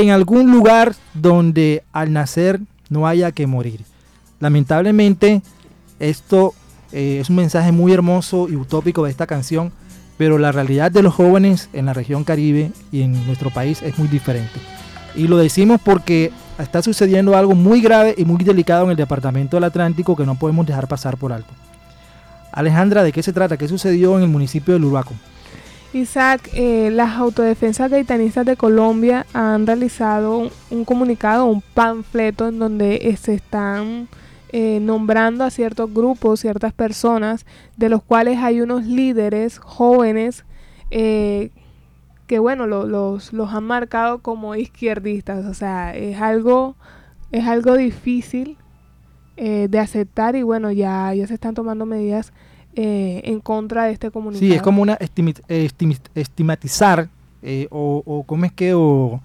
Speaker 8: En algún lugar donde al nacer no haya que morir. Lamentablemente, esto eh, es un mensaje muy hermoso y utópico de esta canción, pero la realidad de los jóvenes en la región Caribe y en nuestro país es muy diferente. Y lo decimos porque está sucediendo algo muy grave y muy delicado en el Departamento del Atlántico que no podemos dejar pasar por alto. Alejandra, ¿de qué se trata? ¿Qué sucedió en el municipio de Urbaco?
Speaker 2: Isaac, eh, las autodefensas gaitanistas de Colombia han realizado un, comunicado, un panfleto en donde eh, se están eh, nombrando a ciertos grupos, ciertas personas, de los cuales hay unos líderes jóvenes que bueno, los, los han marcado como izquierdistas. O sea, es algo, es algo difícil eh, de aceptar y bueno, ya, ya se están tomando medidas eh, en contra de este comunicado.
Speaker 1: Sí, es como una estigmatizar eh, o, o cómo es que o,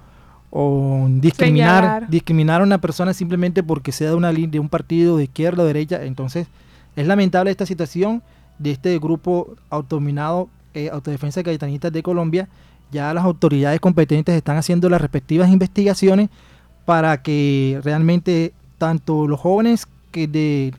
Speaker 1: discriminar discriminar a una persona simplemente porque sea de una de un partido de izquierda o derecha. Entonces, es lamentable esta situación de este grupo autodominado eh, Autodefensa Cayetanistas de Colombia. Ya las autoridades competentes están haciendo las respectivas investigaciones para que realmente tanto los jóvenes que de,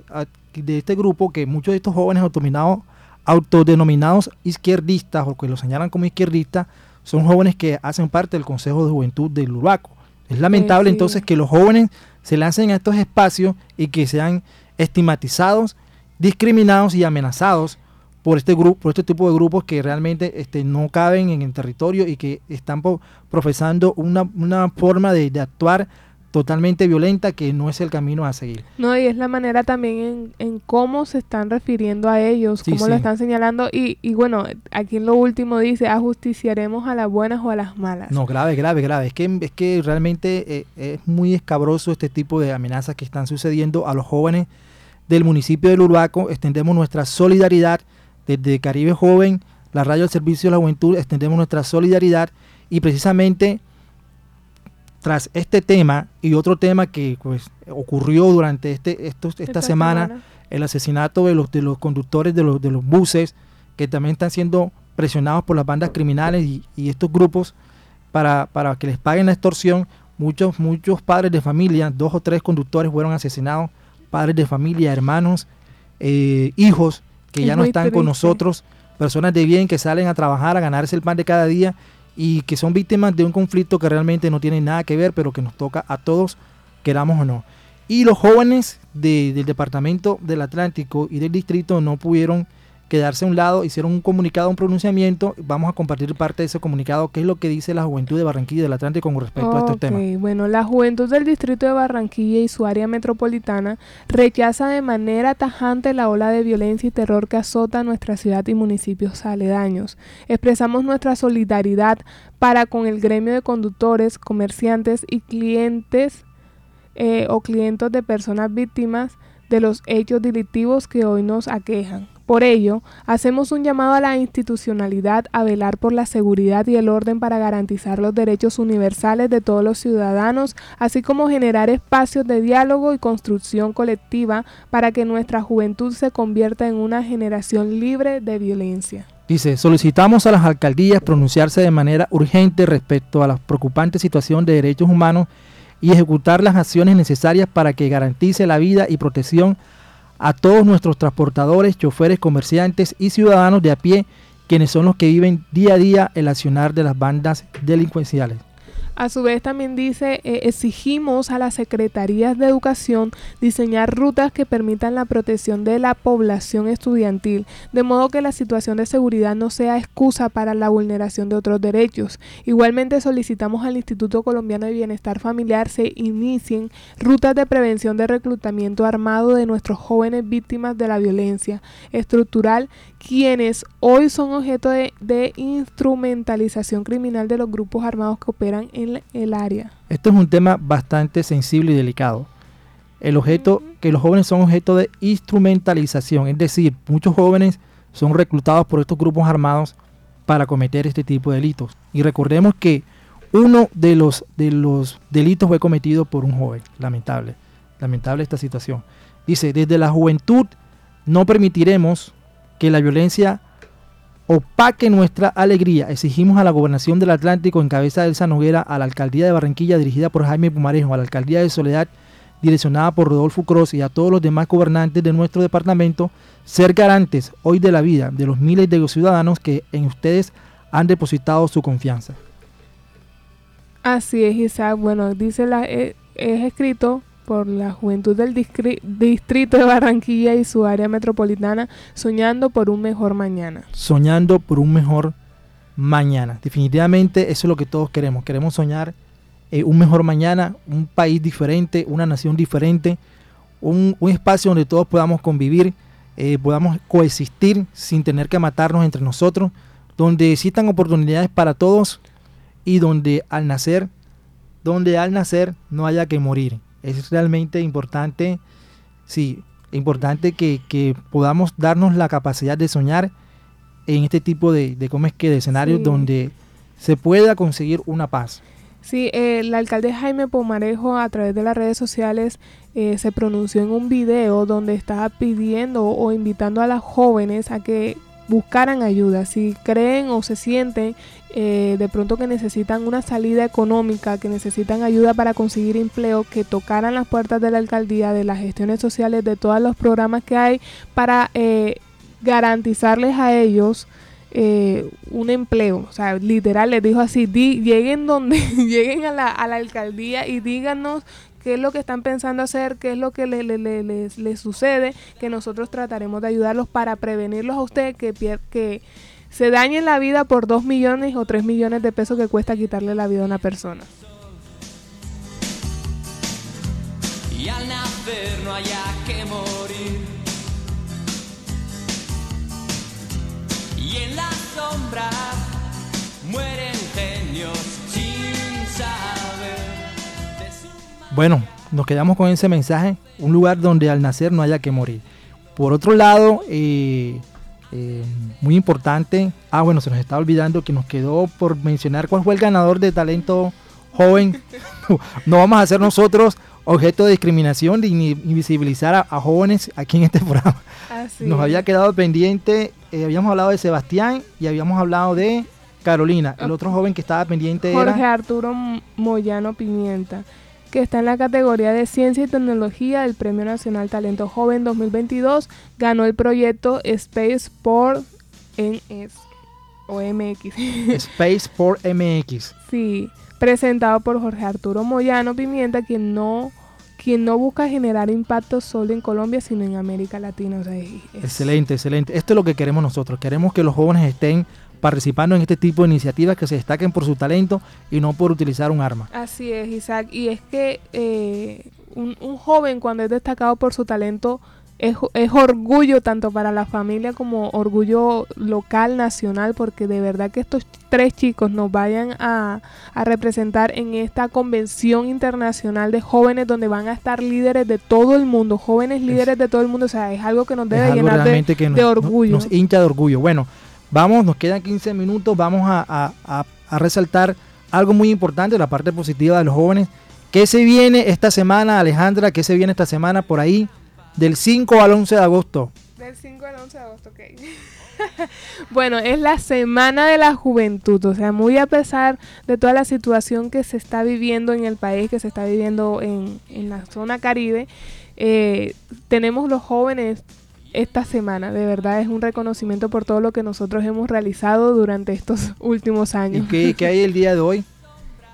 Speaker 1: de este grupo, que muchos de estos jóvenes autodominados, autodenominados izquierdistas o que los señalan como izquierdistas, son jóvenes que hacen parte del Consejo de Juventud del Urbaco. Es lamentable entonces que los jóvenes se lancen a estos espacios y que sean estigmatizados, discriminados y amenazados por este grupo, por este tipo de grupos que realmente este, no caben en el territorio y que están profesando una, una forma de, de, actuar totalmente violenta que no es el camino a seguir.
Speaker 2: No, y es la manera también en, cómo se están refiriendo a ellos, cómo lo están señalando y, y bueno, aquí en lo último dice, ajusticiaremos a las buenas o a las malas.
Speaker 1: No, grave, grave, grave. Es que, es que realmente eh, es muy escabroso este tipo de amenazas que están sucediendo a los jóvenes del municipio del Urbaco. Extendemos nuestra solidaridad desde Caribe Joven, la radio al servicio de la juventud, extendemos nuestra solidaridad y precisamente tras este tema y otro tema que pues, ocurrió durante este, esta, semana, el asesinato de los, de los conductores de los, de los buses, que también están siendo presionados por las bandas criminales y, estos grupos para, para, que les paguen la extorsión. Muchos, muchos padres de familia, dos o tres conductores fueron asesinados, padres de familia, hermanos, eh, hijos que ya no están con nosotros, personas de bien que salen a trabajar, a ganarse el pan de cada día y que son víctimas de un conflicto que realmente no tiene nada que ver, pero que nos toca a todos, queramos o no. Y los jóvenes del Departamento del Atlántico y del Distrito no pudieron quedarse a un lado, hicieron un comunicado, un pronunciamiento. Vamos a compartir parte de ese comunicado, qué es lo que dice la juventud de Barranquilla y del Atlántico con respecto a este tema.
Speaker 2: Bueno, la juventud del distrito de Barranquilla y su área metropolitana rechaza de manera tajante la ola de violencia y terror que azota nuestra ciudad y municipios aledaños. Expresamos nuestra solidaridad para con el gremio de conductores, comerciantes y clientes eh, o clientes de personas víctimas de los hechos delictivos que hoy nos aquejan. Por ello, hacemos un llamado a la institucionalidad a velar por la seguridad y el orden para garantizar los derechos universales de todos los ciudadanos, así como generar espacios de diálogo y construcción colectiva para que nuestra juventud se convierta en una generación libre de violencia.
Speaker 1: Dice, solicitamos a las alcaldías pronunciarse de manera urgente respecto a la preocupante situación de derechos humanos y ejecutar las acciones necesarias para que garantice la vida y protección a todos nuestros transportadores, choferes, comerciantes y ciudadanos de a pie, quienes son los que viven día a día el accionar de las bandas delincuenciales.
Speaker 2: A su vez también dice, eh, exigimos a las secretarías de educación diseñar rutas que permitan la protección de la población estudiantil, de modo que la situación de seguridad no sea excusa para la vulneración de otros derechos. Igualmente solicitamos al Instituto Colombiano de Bienestar Familiar se inicien rutas de prevención de reclutamiento armado de nuestros jóvenes víctimas de la violencia estructural, quienes hoy son objeto de, instrumentalización criminal de los grupos armados que operan en el área.
Speaker 1: Esto es un tema bastante sensible y delicado. El objeto, que los jóvenes son objeto de instrumentalización, es decir, muchos jóvenes son reclutados por estos grupos armados para cometer este tipo de delitos. Y recordemos que uno de los, de los delitos fue cometido por un joven, lamentable, lamentable esta situación. Dice, desde la juventud no permitiremos que la violencia opaque nuestra alegría. Exigimos a la gobernación del Atlántico en cabeza de Elsa Noguera, a la alcaldía de Barranquilla dirigida por Jaime Pumarejo, a la alcaldía de Soledad direccionada por Rodolfo Cross y a todos los demás gobernantes de nuestro departamento, ser garantes hoy de la vida de los miles de ciudadanos que en ustedes han depositado su confianza.
Speaker 2: Así es, Isaac. Bueno, dice la, eh, es escrito por la juventud del distrito de Barranquilla y su área metropolitana, soñando por un mejor mañana.
Speaker 1: Soñando por un mejor mañana. Definitivamente eso es lo que todos queremos. Queremos soñar eh, un mejor mañana, un país diferente, una nación diferente, un, espacio donde todos podamos convivir, eh, podamos coexistir sin tener que matarnos entre nosotros, donde existan oportunidades para todos y donde al nacer, donde al nacer no haya que morir. Es realmente importante, sí, importante que, que podamos darnos la capacidad de soñar en este tipo de, de ¿cómo es que? de escenarios
Speaker 2: Sí.
Speaker 1: donde se pueda conseguir una paz.
Speaker 2: Sí, eh, el alcalde Jaime Pomarejo a través de las redes sociales eh, se pronunció en un video donde estaba pidiendo o invitando a las jóvenes a que buscaran ayuda, si creen o se sienten eh, de pronto que necesitan una salida económica, que necesitan ayuda para conseguir empleo, que tocaran las puertas de la alcaldía, de las gestiones sociales, de todos los programas que hay para eh, garantizarles a ellos eh, un empleo, o sea, literal les dijo así, di, lleguen donde, lleguen a la, a la alcaldía y díganos qué es lo que están pensando hacer, qué es lo que le- le- le- les, les sucede, que nosotros trataremos de ayudarlos para prevenirlos a ustedes que, que se dañen la vida por dos millones o tres millones de pesos que cuesta quitarle la vida a una persona.
Speaker 8: y al nacer no haya que.
Speaker 1: Bueno, nos quedamos con ese mensaje, un lugar donde al nacer no haya que morir. Por otro lado, eh, eh, muy importante, ah bueno, se nos está olvidando que nos quedó por mencionar cuál fue el ganador de talento joven. no vamos a ser nosotros objeto de discriminación ni invisibilizar a, a jóvenes aquí en este programa.
Speaker 2: Así
Speaker 1: Nos había quedado pendiente, eh, habíamos hablado de Sebastián y habíamos hablado de Carolina. El otro joven que estaba pendiente
Speaker 2: Jorge
Speaker 1: era...
Speaker 2: Arturo M- Moyano Pimienta, que está en la categoría de Ciencia y Tecnología del Premio Nacional Talento Joven 2022, ganó el proyecto Space por NS o MX.
Speaker 1: Space for MX.
Speaker 2: sí, presentado por Jorge Arturo Moyano Pimienta, quien no quien no busca generar impacto solo en Colombia, sino en América Latina. O sea, es- es-
Speaker 1: Excelente, excelente. Esto es lo que queremos nosotros. Queremos que los jóvenes estén participando en este tipo de iniciativas, que se destaquen por su talento y no por utilizar un arma.
Speaker 2: Así es, Isaac. Y es que eh, un, un joven cuando es destacado por su talento es, es orgullo tanto para la familia como orgullo local, nacional, porque de verdad que estos tres chicos nos vayan a, a representar en esta convención internacional de jóvenes donde van a estar líderes de todo el mundo, jóvenes líderes de todo el mundo. O sea, es algo que nos debe llenar de,
Speaker 1: realmente que nos,
Speaker 2: de orgullo.
Speaker 1: nos hincha de orgullo. Bueno, vamos, nos quedan 15 minutos, vamos a, resaltar algo muy importante, la parte positiva de los jóvenes. ¿Qué se viene esta semana, Alejandra? ¿Qué se viene esta semana por ahí? Del 5 al 11 de agosto.
Speaker 2: Del 5 al 11 de agosto, ok. bueno, es la Semana de la Juventud, o sea, muy a pesar de toda la situación que se está viviendo en el país, que se está viviendo en, en la zona caribe, eh, tenemos los jóvenes esta semana. De verdad es un reconocimiento por todo lo que nosotros hemos realizado durante estos últimos
Speaker 1: ¿Y
Speaker 2: años.
Speaker 1: qué, qué hay el día de hoy?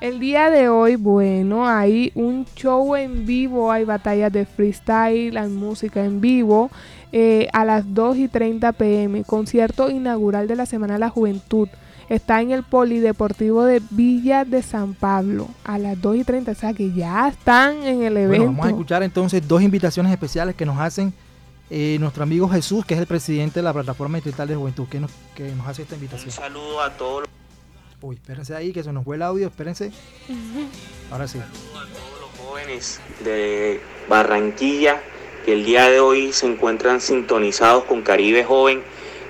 Speaker 2: El día de hoy, bueno, hay un show en vivo, hay batallas de freestyle, hay música en vivo eh, a las 2 y 30 pm. Concierto inaugural de la Semana de la Juventud. Está en el Polideportivo de Villa de San Pablo a las 2 y 30. O sea que ya están en el evento.
Speaker 1: Bueno, vamos a escuchar entonces dos invitaciones especiales que nos hacen eh, nuestro amigo Jesús, que es el presidente de la Plataforma Distrital de Juventud, que nos, que nos hace esta invitación.
Speaker 9: saludo a todos los
Speaker 1: Uy, espérense ahí, que se nos fue el audio, espérense. Ahora sí.
Speaker 9: jóvenes de Barranquilla que el día de hoy se encuentran sintonizados con Caribe Joven.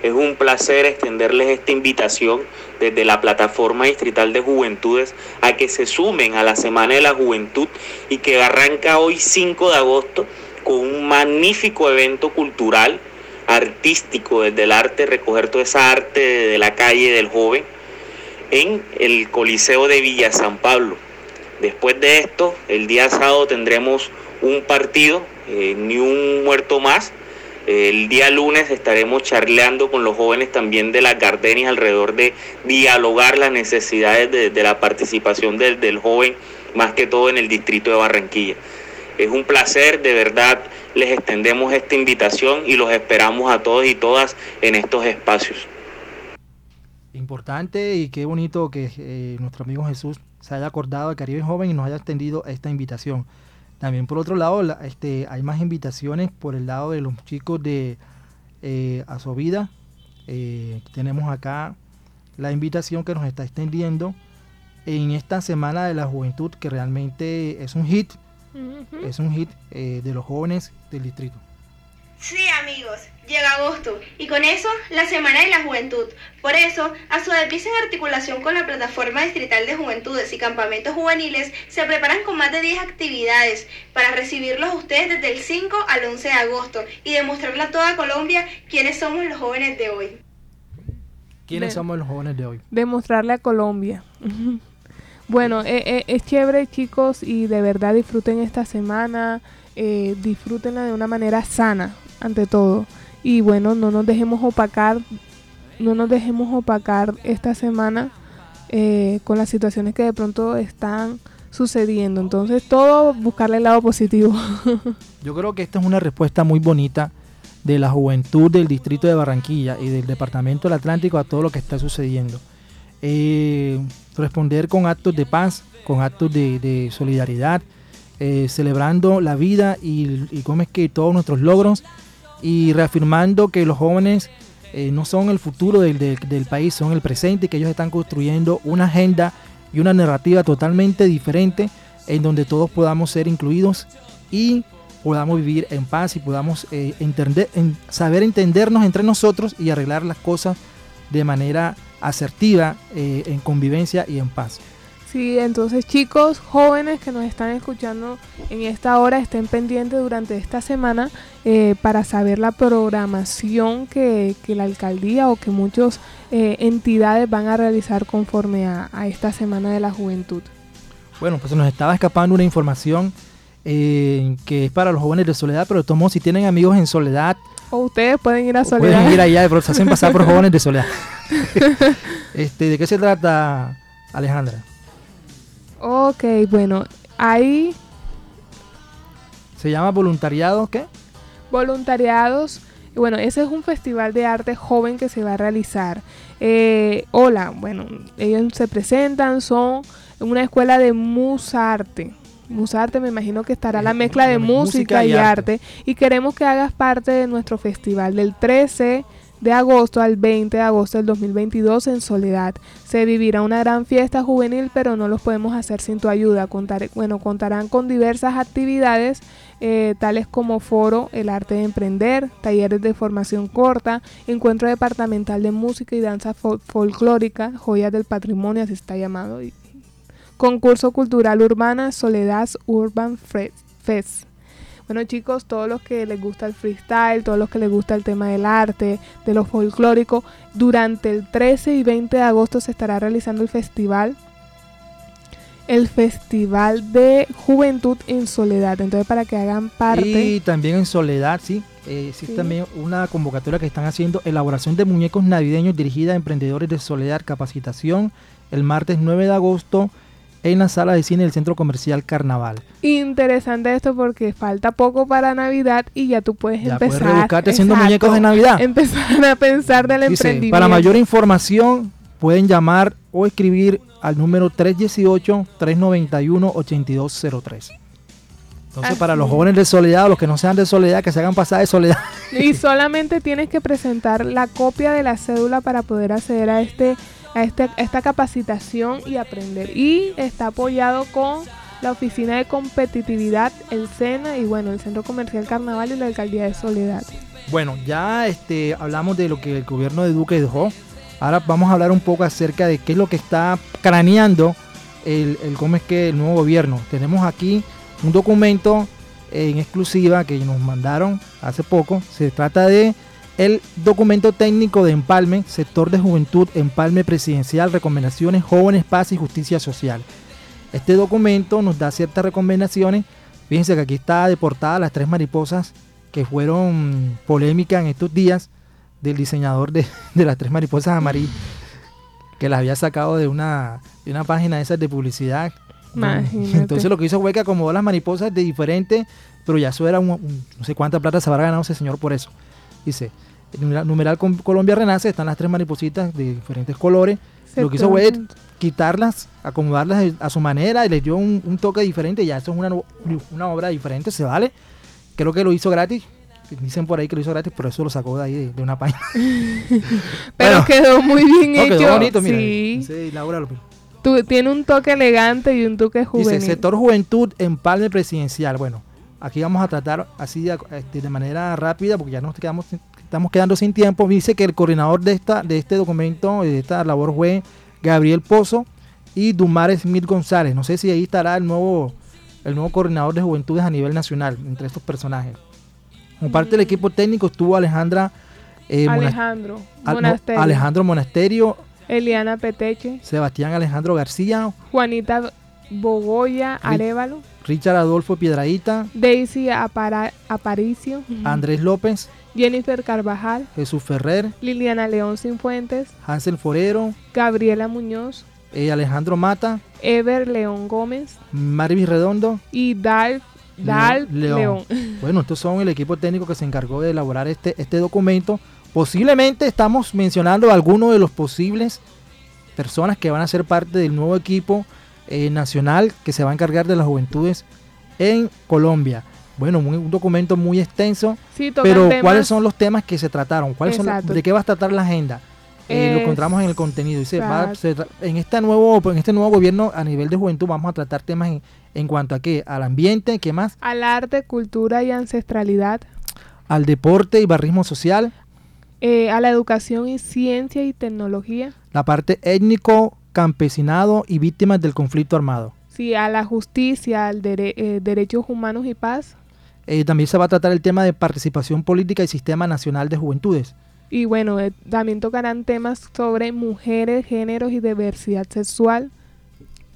Speaker 9: Es un placer extenderles esta invitación desde la Plataforma Distrital de Juventudes a que se sumen a la Semana de la Juventud y que arranca hoy 5 de agosto con un magnífico evento cultural, artístico, desde el arte, recoger toda esa arte de la calle del joven en el Coliseo de Villa San Pablo. Después de esto, el día sábado tendremos un partido, eh, ni un muerto más. Eh, el día lunes estaremos charleando con los jóvenes también de las gardenias alrededor de dialogar las necesidades de, la participación del joven, más que todo en el distrito de Barranquilla. Es un placer, de verdad les extendemos esta invitación y los esperamos a todos y todas en estos espacios.
Speaker 1: Importante y qué bonito que eh, nuestro amigo Jesús se haya acordado de Caribe Joven y nos haya extendido esta invitación. También por otro lado, la- este, hay más invitaciones por el lado de los chicos de eh. Eh, tenemos acá la invitación que nos está extendiendo en esta Semana de la Juventud que realmente es un hit, es un hit eh, de los jóvenes del distrito.
Speaker 10: Sí, amigos, llega agosto y con eso la Semana de la Juventud. Por eso, a su vez en articulación con la Plataforma Distrital de Juventudes y Campamentos Juveniles, se preparan con más de 10 actividades para recibirlos a ustedes desde el 5 al 11 de agosto y demostrarle a toda Colombia quiénes somos los jóvenes de hoy.
Speaker 1: ¿Quiénes somos los jóvenes de hoy?
Speaker 2: Demostrarle a Colombia. bueno, eh, eh, es chévere chicos y de verdad disfruten esta semana, eh, disfrútenla de una manera sana, ante todo. Y bueno, no nos dejemos opacar, no nos dejemos opacar esta semana con las situaciones que de pronto están sucediendo. Entonces, todo buscarle el lado positivo.
Speaker 1: Yo creo que esta es una respuesta muy bonita de la juventud del distrito de Barranquilla y del departamento del Atlántico a todo lo que está sucediendo. Responder con actos de paz, con actos de, solidaridad, eh, celebrando la vida y, y es que todos nuestros logros y reafirmando que los jóvenes eh, no son el futuro del, país, son el presente y que ellos están construyendo una agenda y una narrativa totalmente diferente en donde todos podamos ser incluidos y podamos vivir en paz y podamos eh, saber entendernos entre nosotros y arreglar las cosas de manera asertiva, eh, en convivencia y en paz.
Speaker 2: Sí, entonces chicos, jóvenes que nos están escuchando en esta hora, estén pendientes durante esta semana eh, para saber la programación que, la alcaldía o que muchas eh, entidades van a realizar conforme a, esta Semana de la Juventud.
Speaker 1: Bueno, pues nos estaba escapando una información eh, que es para los jóvenes de Soledad, pero tomo si tienen amigos en Soledad.
Speaker 2: O ustedes pueden ir a Soledad.
Speaker 1: Pueden ir allá, pero se hacen pasar por jóvenes de Soledad. este, ¿De qué se trata, Alejandra?
Speaker 2: Ok, bueno, ahí...
Speaker 1: ¿Se llama voluntariado qué?
Speaker 2: Voluntariados. Bueno, ese es un festival de arte joven que se va a realizar. Eh, hola, bueno, ellos se presentan, son una escuela de musarte. Musarte me imagino que estará la mezcla de música, y, arte. arte. Y queremos que hagas parte de nuestro festival del 13 de agosto al 20 de agosto del 2022 en Soledad. Se vivirá una gran fiesta juvenil, pero no los podemos hacer sin tu ayuda. Contar, bueno, contarán con diversas actividades, eh, tales como foro, el arte de emprender, talleres de formación corta, encuentro departamental de música y danza folclórica, joyas del patrimonio, así está llamado, concurso cultural urbana, Soledad Urban Fest bueno chicos, todos los que les gusta el freestyle, todos los que les gusta el tema del arte, de lo folclórico, durante el 13 y 20 de agosto se estará realizando el festival el Festival de Juventud en Soledad. Entonces, para que hagan parte.
Speaker 1: Y también en Soledad, sí. Eh, existe también una convocatoria que están haciendo, elaboración de muñecos navideños dirigida a emprendedores de Soledad, capacitación, el martes 9 de agosto en la sala de cine del Centro Comercial Carnaval.
Speaker 2: Interesante esto porque falta poco para Navidad y ya tú puedes
Speaker 1: ya
Speaker 2: empezar.
Speaker 1: Puedes rebuscarte haciendo muñecos de Navidad.
Speaker 2: Empezar a pensar del emprendimiento.
Speaker 1: Para mayor información pueden llamar o escribir al número 318-391-8203. Entonces, para los jóvenes de soledad o los que no sean de soledad, que se hagan pasar de soledad.
Speaker 2: Y solamente tienes que presentar la copia de la cédula para poder acceder a este a, este, esta capacitación y aprender. Y está apoyado con la Oficina de Competitividad, el SENA y bueno, el Centro Comercial Carnaval y la Alcaldía de Soledad.
Speaker 1: Bueno, ya este, hablamos de lo que el gobierno de Duque dejó. Ahora vamos a hablar un poco acerca de qué es lo que está craneando el, el, cómo es que el nuevo gobierno. Tenemos aquí un documento en exclusiva que nos mandaron hace poco. Se trata de el documento técnico de Empalme, sector de juventud, Empalme presidencial, recomendaciones, jóvenes, paz y justicia social. Este documento nos da ciertas recomendaciones. Fíjense que aquí está deportada las tres mariposas que fueron polémicas en estos días del diseñador de, las tres mariposas amarillas, que las había sacado de una, de una página de esas de publicidad. Entonces lo que hizo fue que acomodó las mariposas de diferente, pero ya eso era un, no sé cuánta plata se habrá ganado ese señor por eso. Dice, numeral Colombia Renace, están las tres maripositas de diferentes colores. Lo que hizo fue quitarlas, acomodarlas a su manera y les dio un, toque diferente. Ya eso es una, una, obra diferente, se vale. Creo que lo hizo gratis. Dicen por ahí que lo hizo gratis, pero eso lo sacó de ahí de, una página.
Speaker 2: pero quedó muy bien hecho.
Speaker 1: Quedó bonito, mira. Sí.
Speaker 2: Tú tú- tiene un toque elegante y un toque juvenil.
Speaker 1: Dice sector juventud empalme presidencial. Bueno, aquí vamos a tratar así de, este, de manera rápida porque ya nos quedamos, sin- estamos quedando sin tiempo. Dice que el coordinador de esta de este documento, de esta labor fue Gabriel Pozo y Dumares Mil González. No sé si ahí estará el nuevo el nuevo coordinador de juventudes a nivel nacional entre estos personajes. Como parte del equipo técnico estuvo Alejandra eh,
Speaker 2: Alejandro
Speaker 1: Al- Mo-
Speaker 2: Monasterio,
Speaker 1: Alejandro Monasterio,
Speaker 2: Eliana Peteche,
Speaker 1: Sebastián Alejandro García,
Speaker 2: Juanita Bogoya Arevalo,
Speaker 1: Richard Adolfo Piedraíta,
Speaker 2: Daisy Apara- Aparicio,
Speaker 1: Andrés López,
Speaker 2: Jennifer Carvajal,
Speaker 1: Jesús Ferrer,
Speaker 2: Liliana León Cinfuentes,
Speaker 1: Hansel Forero,
Speaker 2: Gabriela Muñoz,
Speaker 1: eh, Alejandro Mata,
Speaker 2: Ever León Gómez
Speaker 1: Marvis Redondo,
Speaker 2: y Dalf, Dalf
Speaker 1: León.
Speaker 2: León.
Speaker 1: Bueno, estos son el equipo técnico que se encargó de elaborar este, este documento. Posiblemente estamos mencionando algunos de los posibles personas que van a ser parte del nuevo equipo eh, nacional que se va a encargar de las juventudes en Colombia. Bueno, muy- un documento muy extenso,
Speaker 2: Sí,
Speaker 1: pero
Speaker 2: temas-
Speaker 1: ¿cuáles son los temas que se trataron? ¿Cuáles son los-. ¿De qué va a tratar la agenda? Eh, lo encontramos en el contenido. Dice, va- se en, este nuevo, en este nuevo gobierno a nivel de juventud vamos a tratar temas en, en cuanto a qué, al ambiente, ¿qué más?
Speaker 2: Al arte, cultura y ancestralidad,
Speaker 1: Al deporte y barrismo social,
Speaker 2: eh, a la educación y ciencia y tecnología,
Speaker 1: la parte étnico, campesinado y víctimas del conflicto armado.
Speaker 2: sí, a la justicia, al dere- eh, derechos humanos y paz,
Speaker 1: Eh, también se va a tratar el tema de participación política y sistema nacional de juventudes.
Speaker 2: y bueno, eh, también tocarán temas sobre mujeres, géneros y diversidad sexual,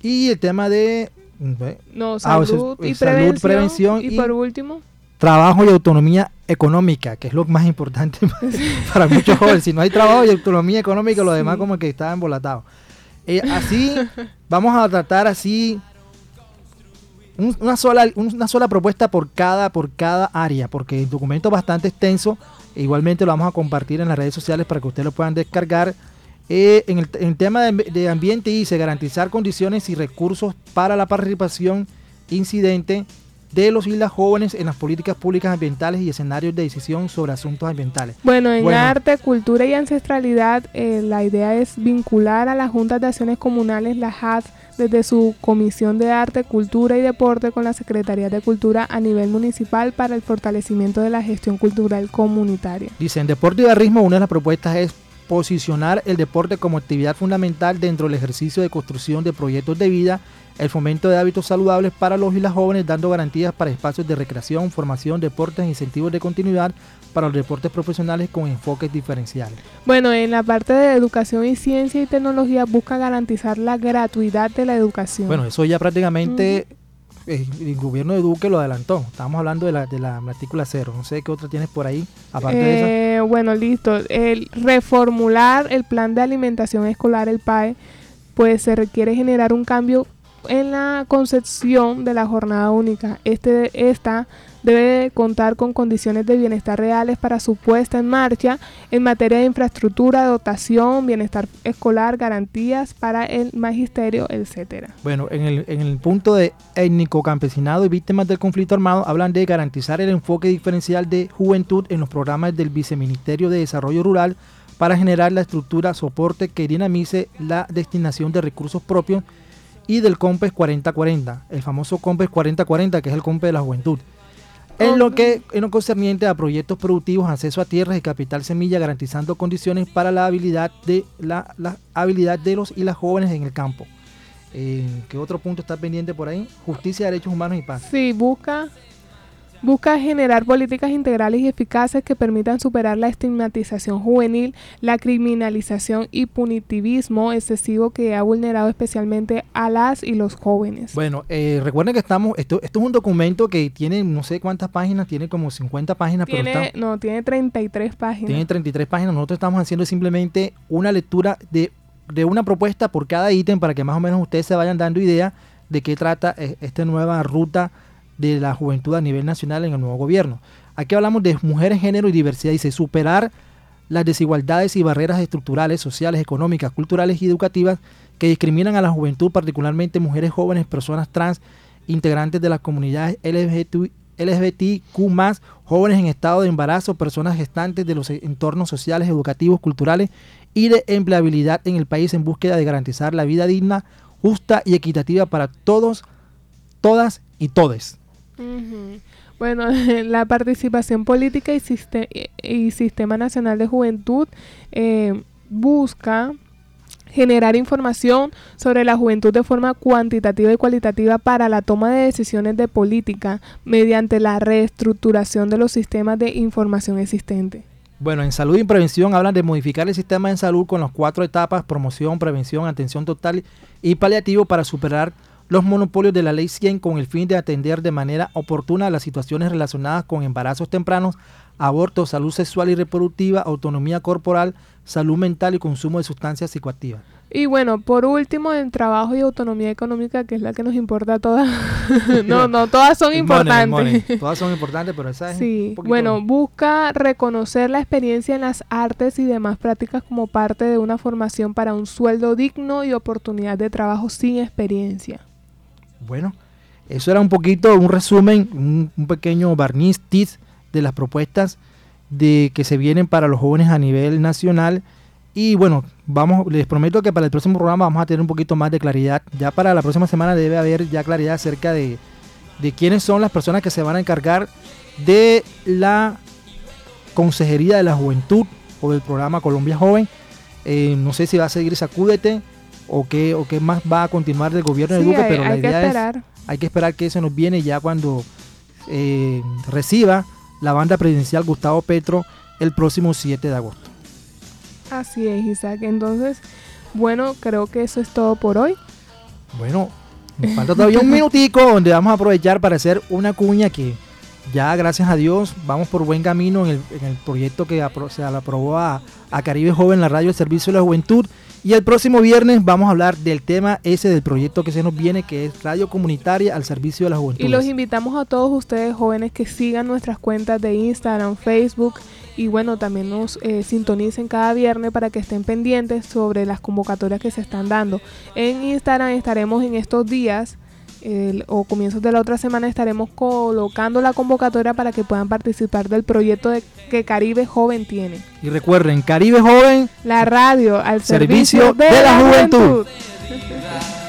Speaker 1: Y el tema de eh,
Speaker 2: no,
Speaker 1: Ah,
Speaker 2: salud, y,
Speaker 1: eh, salud,
Speaker 2: prevención,
Speaker 1: prevención
Speaker 2: y,
Speaker 1: y-
Speaker 2: por último,
Speaker 1: trabajo y autonomía económica, que es lo más importante para muchos jóvenes. Si no hay trabajo y autonomía económica, lo demás
Speaker 2: Sí.
Speaker 1: como que está embolatado. Eh, así, vamos a tratar así un- una, sola, una sola propuesta por cada, por cada área, porque el documento es bastante extenso. igualmente lo vamos a compartir en las redes sociales para que ustedes lo puedan descargar. Eh, en, el, tema de, de ambiente dice garantizar condiciones y recursos para la participación incidente de los y las jóvenes en las políticas públicas ambientales y escenarios de decisión sobre asuntos ambientales.
Speaker 2: Bueno, en
Speaker 1: Bueno.
Speaker 2: arte, cultura y ancestralidad, eh, la idea es vincular a las juntas de acciones comunales, las HAD, desde su Comisión de Arte, Cultura y Deporte con la Secretaría de Cultura a nivel municipal para el fortalecimiento de la gestión cultural comunitaria.
Speaker 1: Dice, en deporte y barrismo una de las propuestas es posicionar el deporte como actividad fundamental dentro del ejercicio de construcción de proyectos de vida, el fomento de hábitos saludables para los y las jóvenes, dando garantías para espacios de recreación, formación, deportes e incentivos de continuidad para los deportes profesionales con enfoques diferenciales.
Speaker 2: Bueno, en la parte de educación y ciencia y tecnología busca garantizar la gratuidad de la educación.
Speaker 1: Bueno, eso ya prácticamente el gobierno de Duque lo adelantó. Estamos hablando de la, de la matrícula cero. No sé qué otra tienes por ahí, aparte de esa.
Speaker 2: Eh, bueno, listo. El reformular el plan de alimentación escolar, el PAE, pues se requiere generar un cambio en la concepción de la jornada única. Este, esta debe de contar con condiciones de bienestar reales para su puesta en marcha en materia de infraestructura, dotación, bienestar escolar, garantías para el magisterio, etcétera.
Speaker 1: Bueno, en el, en el punto de étnico, campesinado y víctimas del conflicto armado, hablan de garantizar el enfoque diferencial de juventud en los programas del Viceministerio de Desarrollo Rural para generar la estructura soporte que dinamice la destinación de recursos propios y del COMPES 4040, el famoso COMPES 4040, que es el COMPES de la juventud. En lo que en lo concerniente a proyectos productivos, acceso a tierras y capital semilla, garantizando condiciones para la habilidad de la, la habilidad de los y las jóvenes en el campo. Eh, ¿Qué otro punto está pendiente por ahí? Justicia, derechos humanos y paz.
Speaker 2: Sí, busca, busca generar políticas integrales y eficaces que permitan superar la estigmatización juvenil, la criminalización y punitivismo excesivo que ha vulnerado especialmente a las y los jóvenes.
Speaker 1: Bueno, eh, recuerden que estamos, esto, esto es un documento que tiene no sé cuántas páginas, tiene como 50 páginas, pero está-
Speaker 2: no, tiene 33 páginas.
Speaker 1: tiene 33 páginas. Nosotros estamos haciendo simplemente una lectura de, de una propuesta por cada ítem para que más o menos ustedes se vayan dando idea de qué trata eh, esta nueva ruta de la juventud a nivel nacional en el nuevo gobierno. Aquí hablamos de mujeres, género y diversidad. Dice superar las desigualdades y barreras estructurales, sociales, económicas, culturales y educativas que discriminan a la juventud, particularmente mujeres jóvenes, personas trans, integrantes de las comunidades LGBT, LGBTQ+, jóvenes en estado de embarazo, personas gestantes de los entornos sociales, educativos, culturales y de empleabilidad en el país en búsqueda de garantizar la vida digna, justa y equitativa para todos, todas y todes.
Speaker 2: Bueno, la participación política y, Sistema Nacional de Juventud eh, busca generar información sobre la juventud de forma cuantitativa y cualitativa para la toma de decisiones de política mediante la reestructuración de los sistemas de información existentes.
Speaker 1: Bueno, en salud y prevención hablan de modificar el sistema de salud con las cuatro etapas, promoción, prevención, atención total y paliativo para superar los monopolios de la ley 100 con el fin de atender de manera oportuna las situaciones relacionadas con embarazos tempranos, aborto, salud sexual y reproductiva, autonomía corporal, salud mental y consumo de sustancias psicoactivas.
Speaker 2: Y bueno, por último, en trabajo y autonomía económica, que es la que nos importa a todas. no, no, todas son importantes.
Speaker 1: Todas son importantes, pero esa es
Speaker 2: Sí, bueno, busca reconocer la experiencia en las artes y demás prácticas como parte de una formación para un sueldo digno y oportunidad de trabajo sin experiencia.
Speaker 1: Bueno, eso era un poquito, un resumen, un, pequeño barniz de las propuestas de que se vienen para los jóvenes a nivel nacional y bueno, vamos, les prometo que para el próximo programa vamos a tener un poquito más de claridad. Ya para la próxima semana debe haber ya claridad acerca de, quiénes son las personas que se van a encargar de la Consejería de la Juventud o del programa Colombia Joven. Eh, no sé si va a seguir Sacúdete o qué, o qué más va a continuar del gobierno de Duque, pero la idea es hay que esperar que eso nos viene ya cuando eh, reciba la banda presidencial Gustavo Petro el próximo 7 de agosto.
Speaker 2: Así es, Isaac. Entonces, bueno, creo que eso es todo por hoy.
Speaker 1: Bueno, nos falta todavía un minutico donde vamos a aprovechar para hacer una cuña que ya gracias a Dios vamos por buen camino en el, proyecto que se aprobó a, a, Caribe Joven, la radio del Servicio de la Juventud. Y el próximo viernes vamos a hablar del tema ese del proyecto que se nos viene, que es Radio Comunitaria al Servicio de la Juventud.
Speaker 2: Y los invitamos a todos ustedes jóvenes que sigan nuestras cuentas de Instagram, Facebook y bueno, también nos eh, sintonicen cada viernes para que estén pendientes sobre las convocatorias que se están dando. En Instagram estaremos en estos días o comienzos de la otra semana estaremos colocando la convocatoria para que puedan participar del proyecto de, que Caribe Joven tiene.
Speaker 1: Y recuerden, Caribe Joven,
Speaker 2: la radio al servicio, de, la, juventud.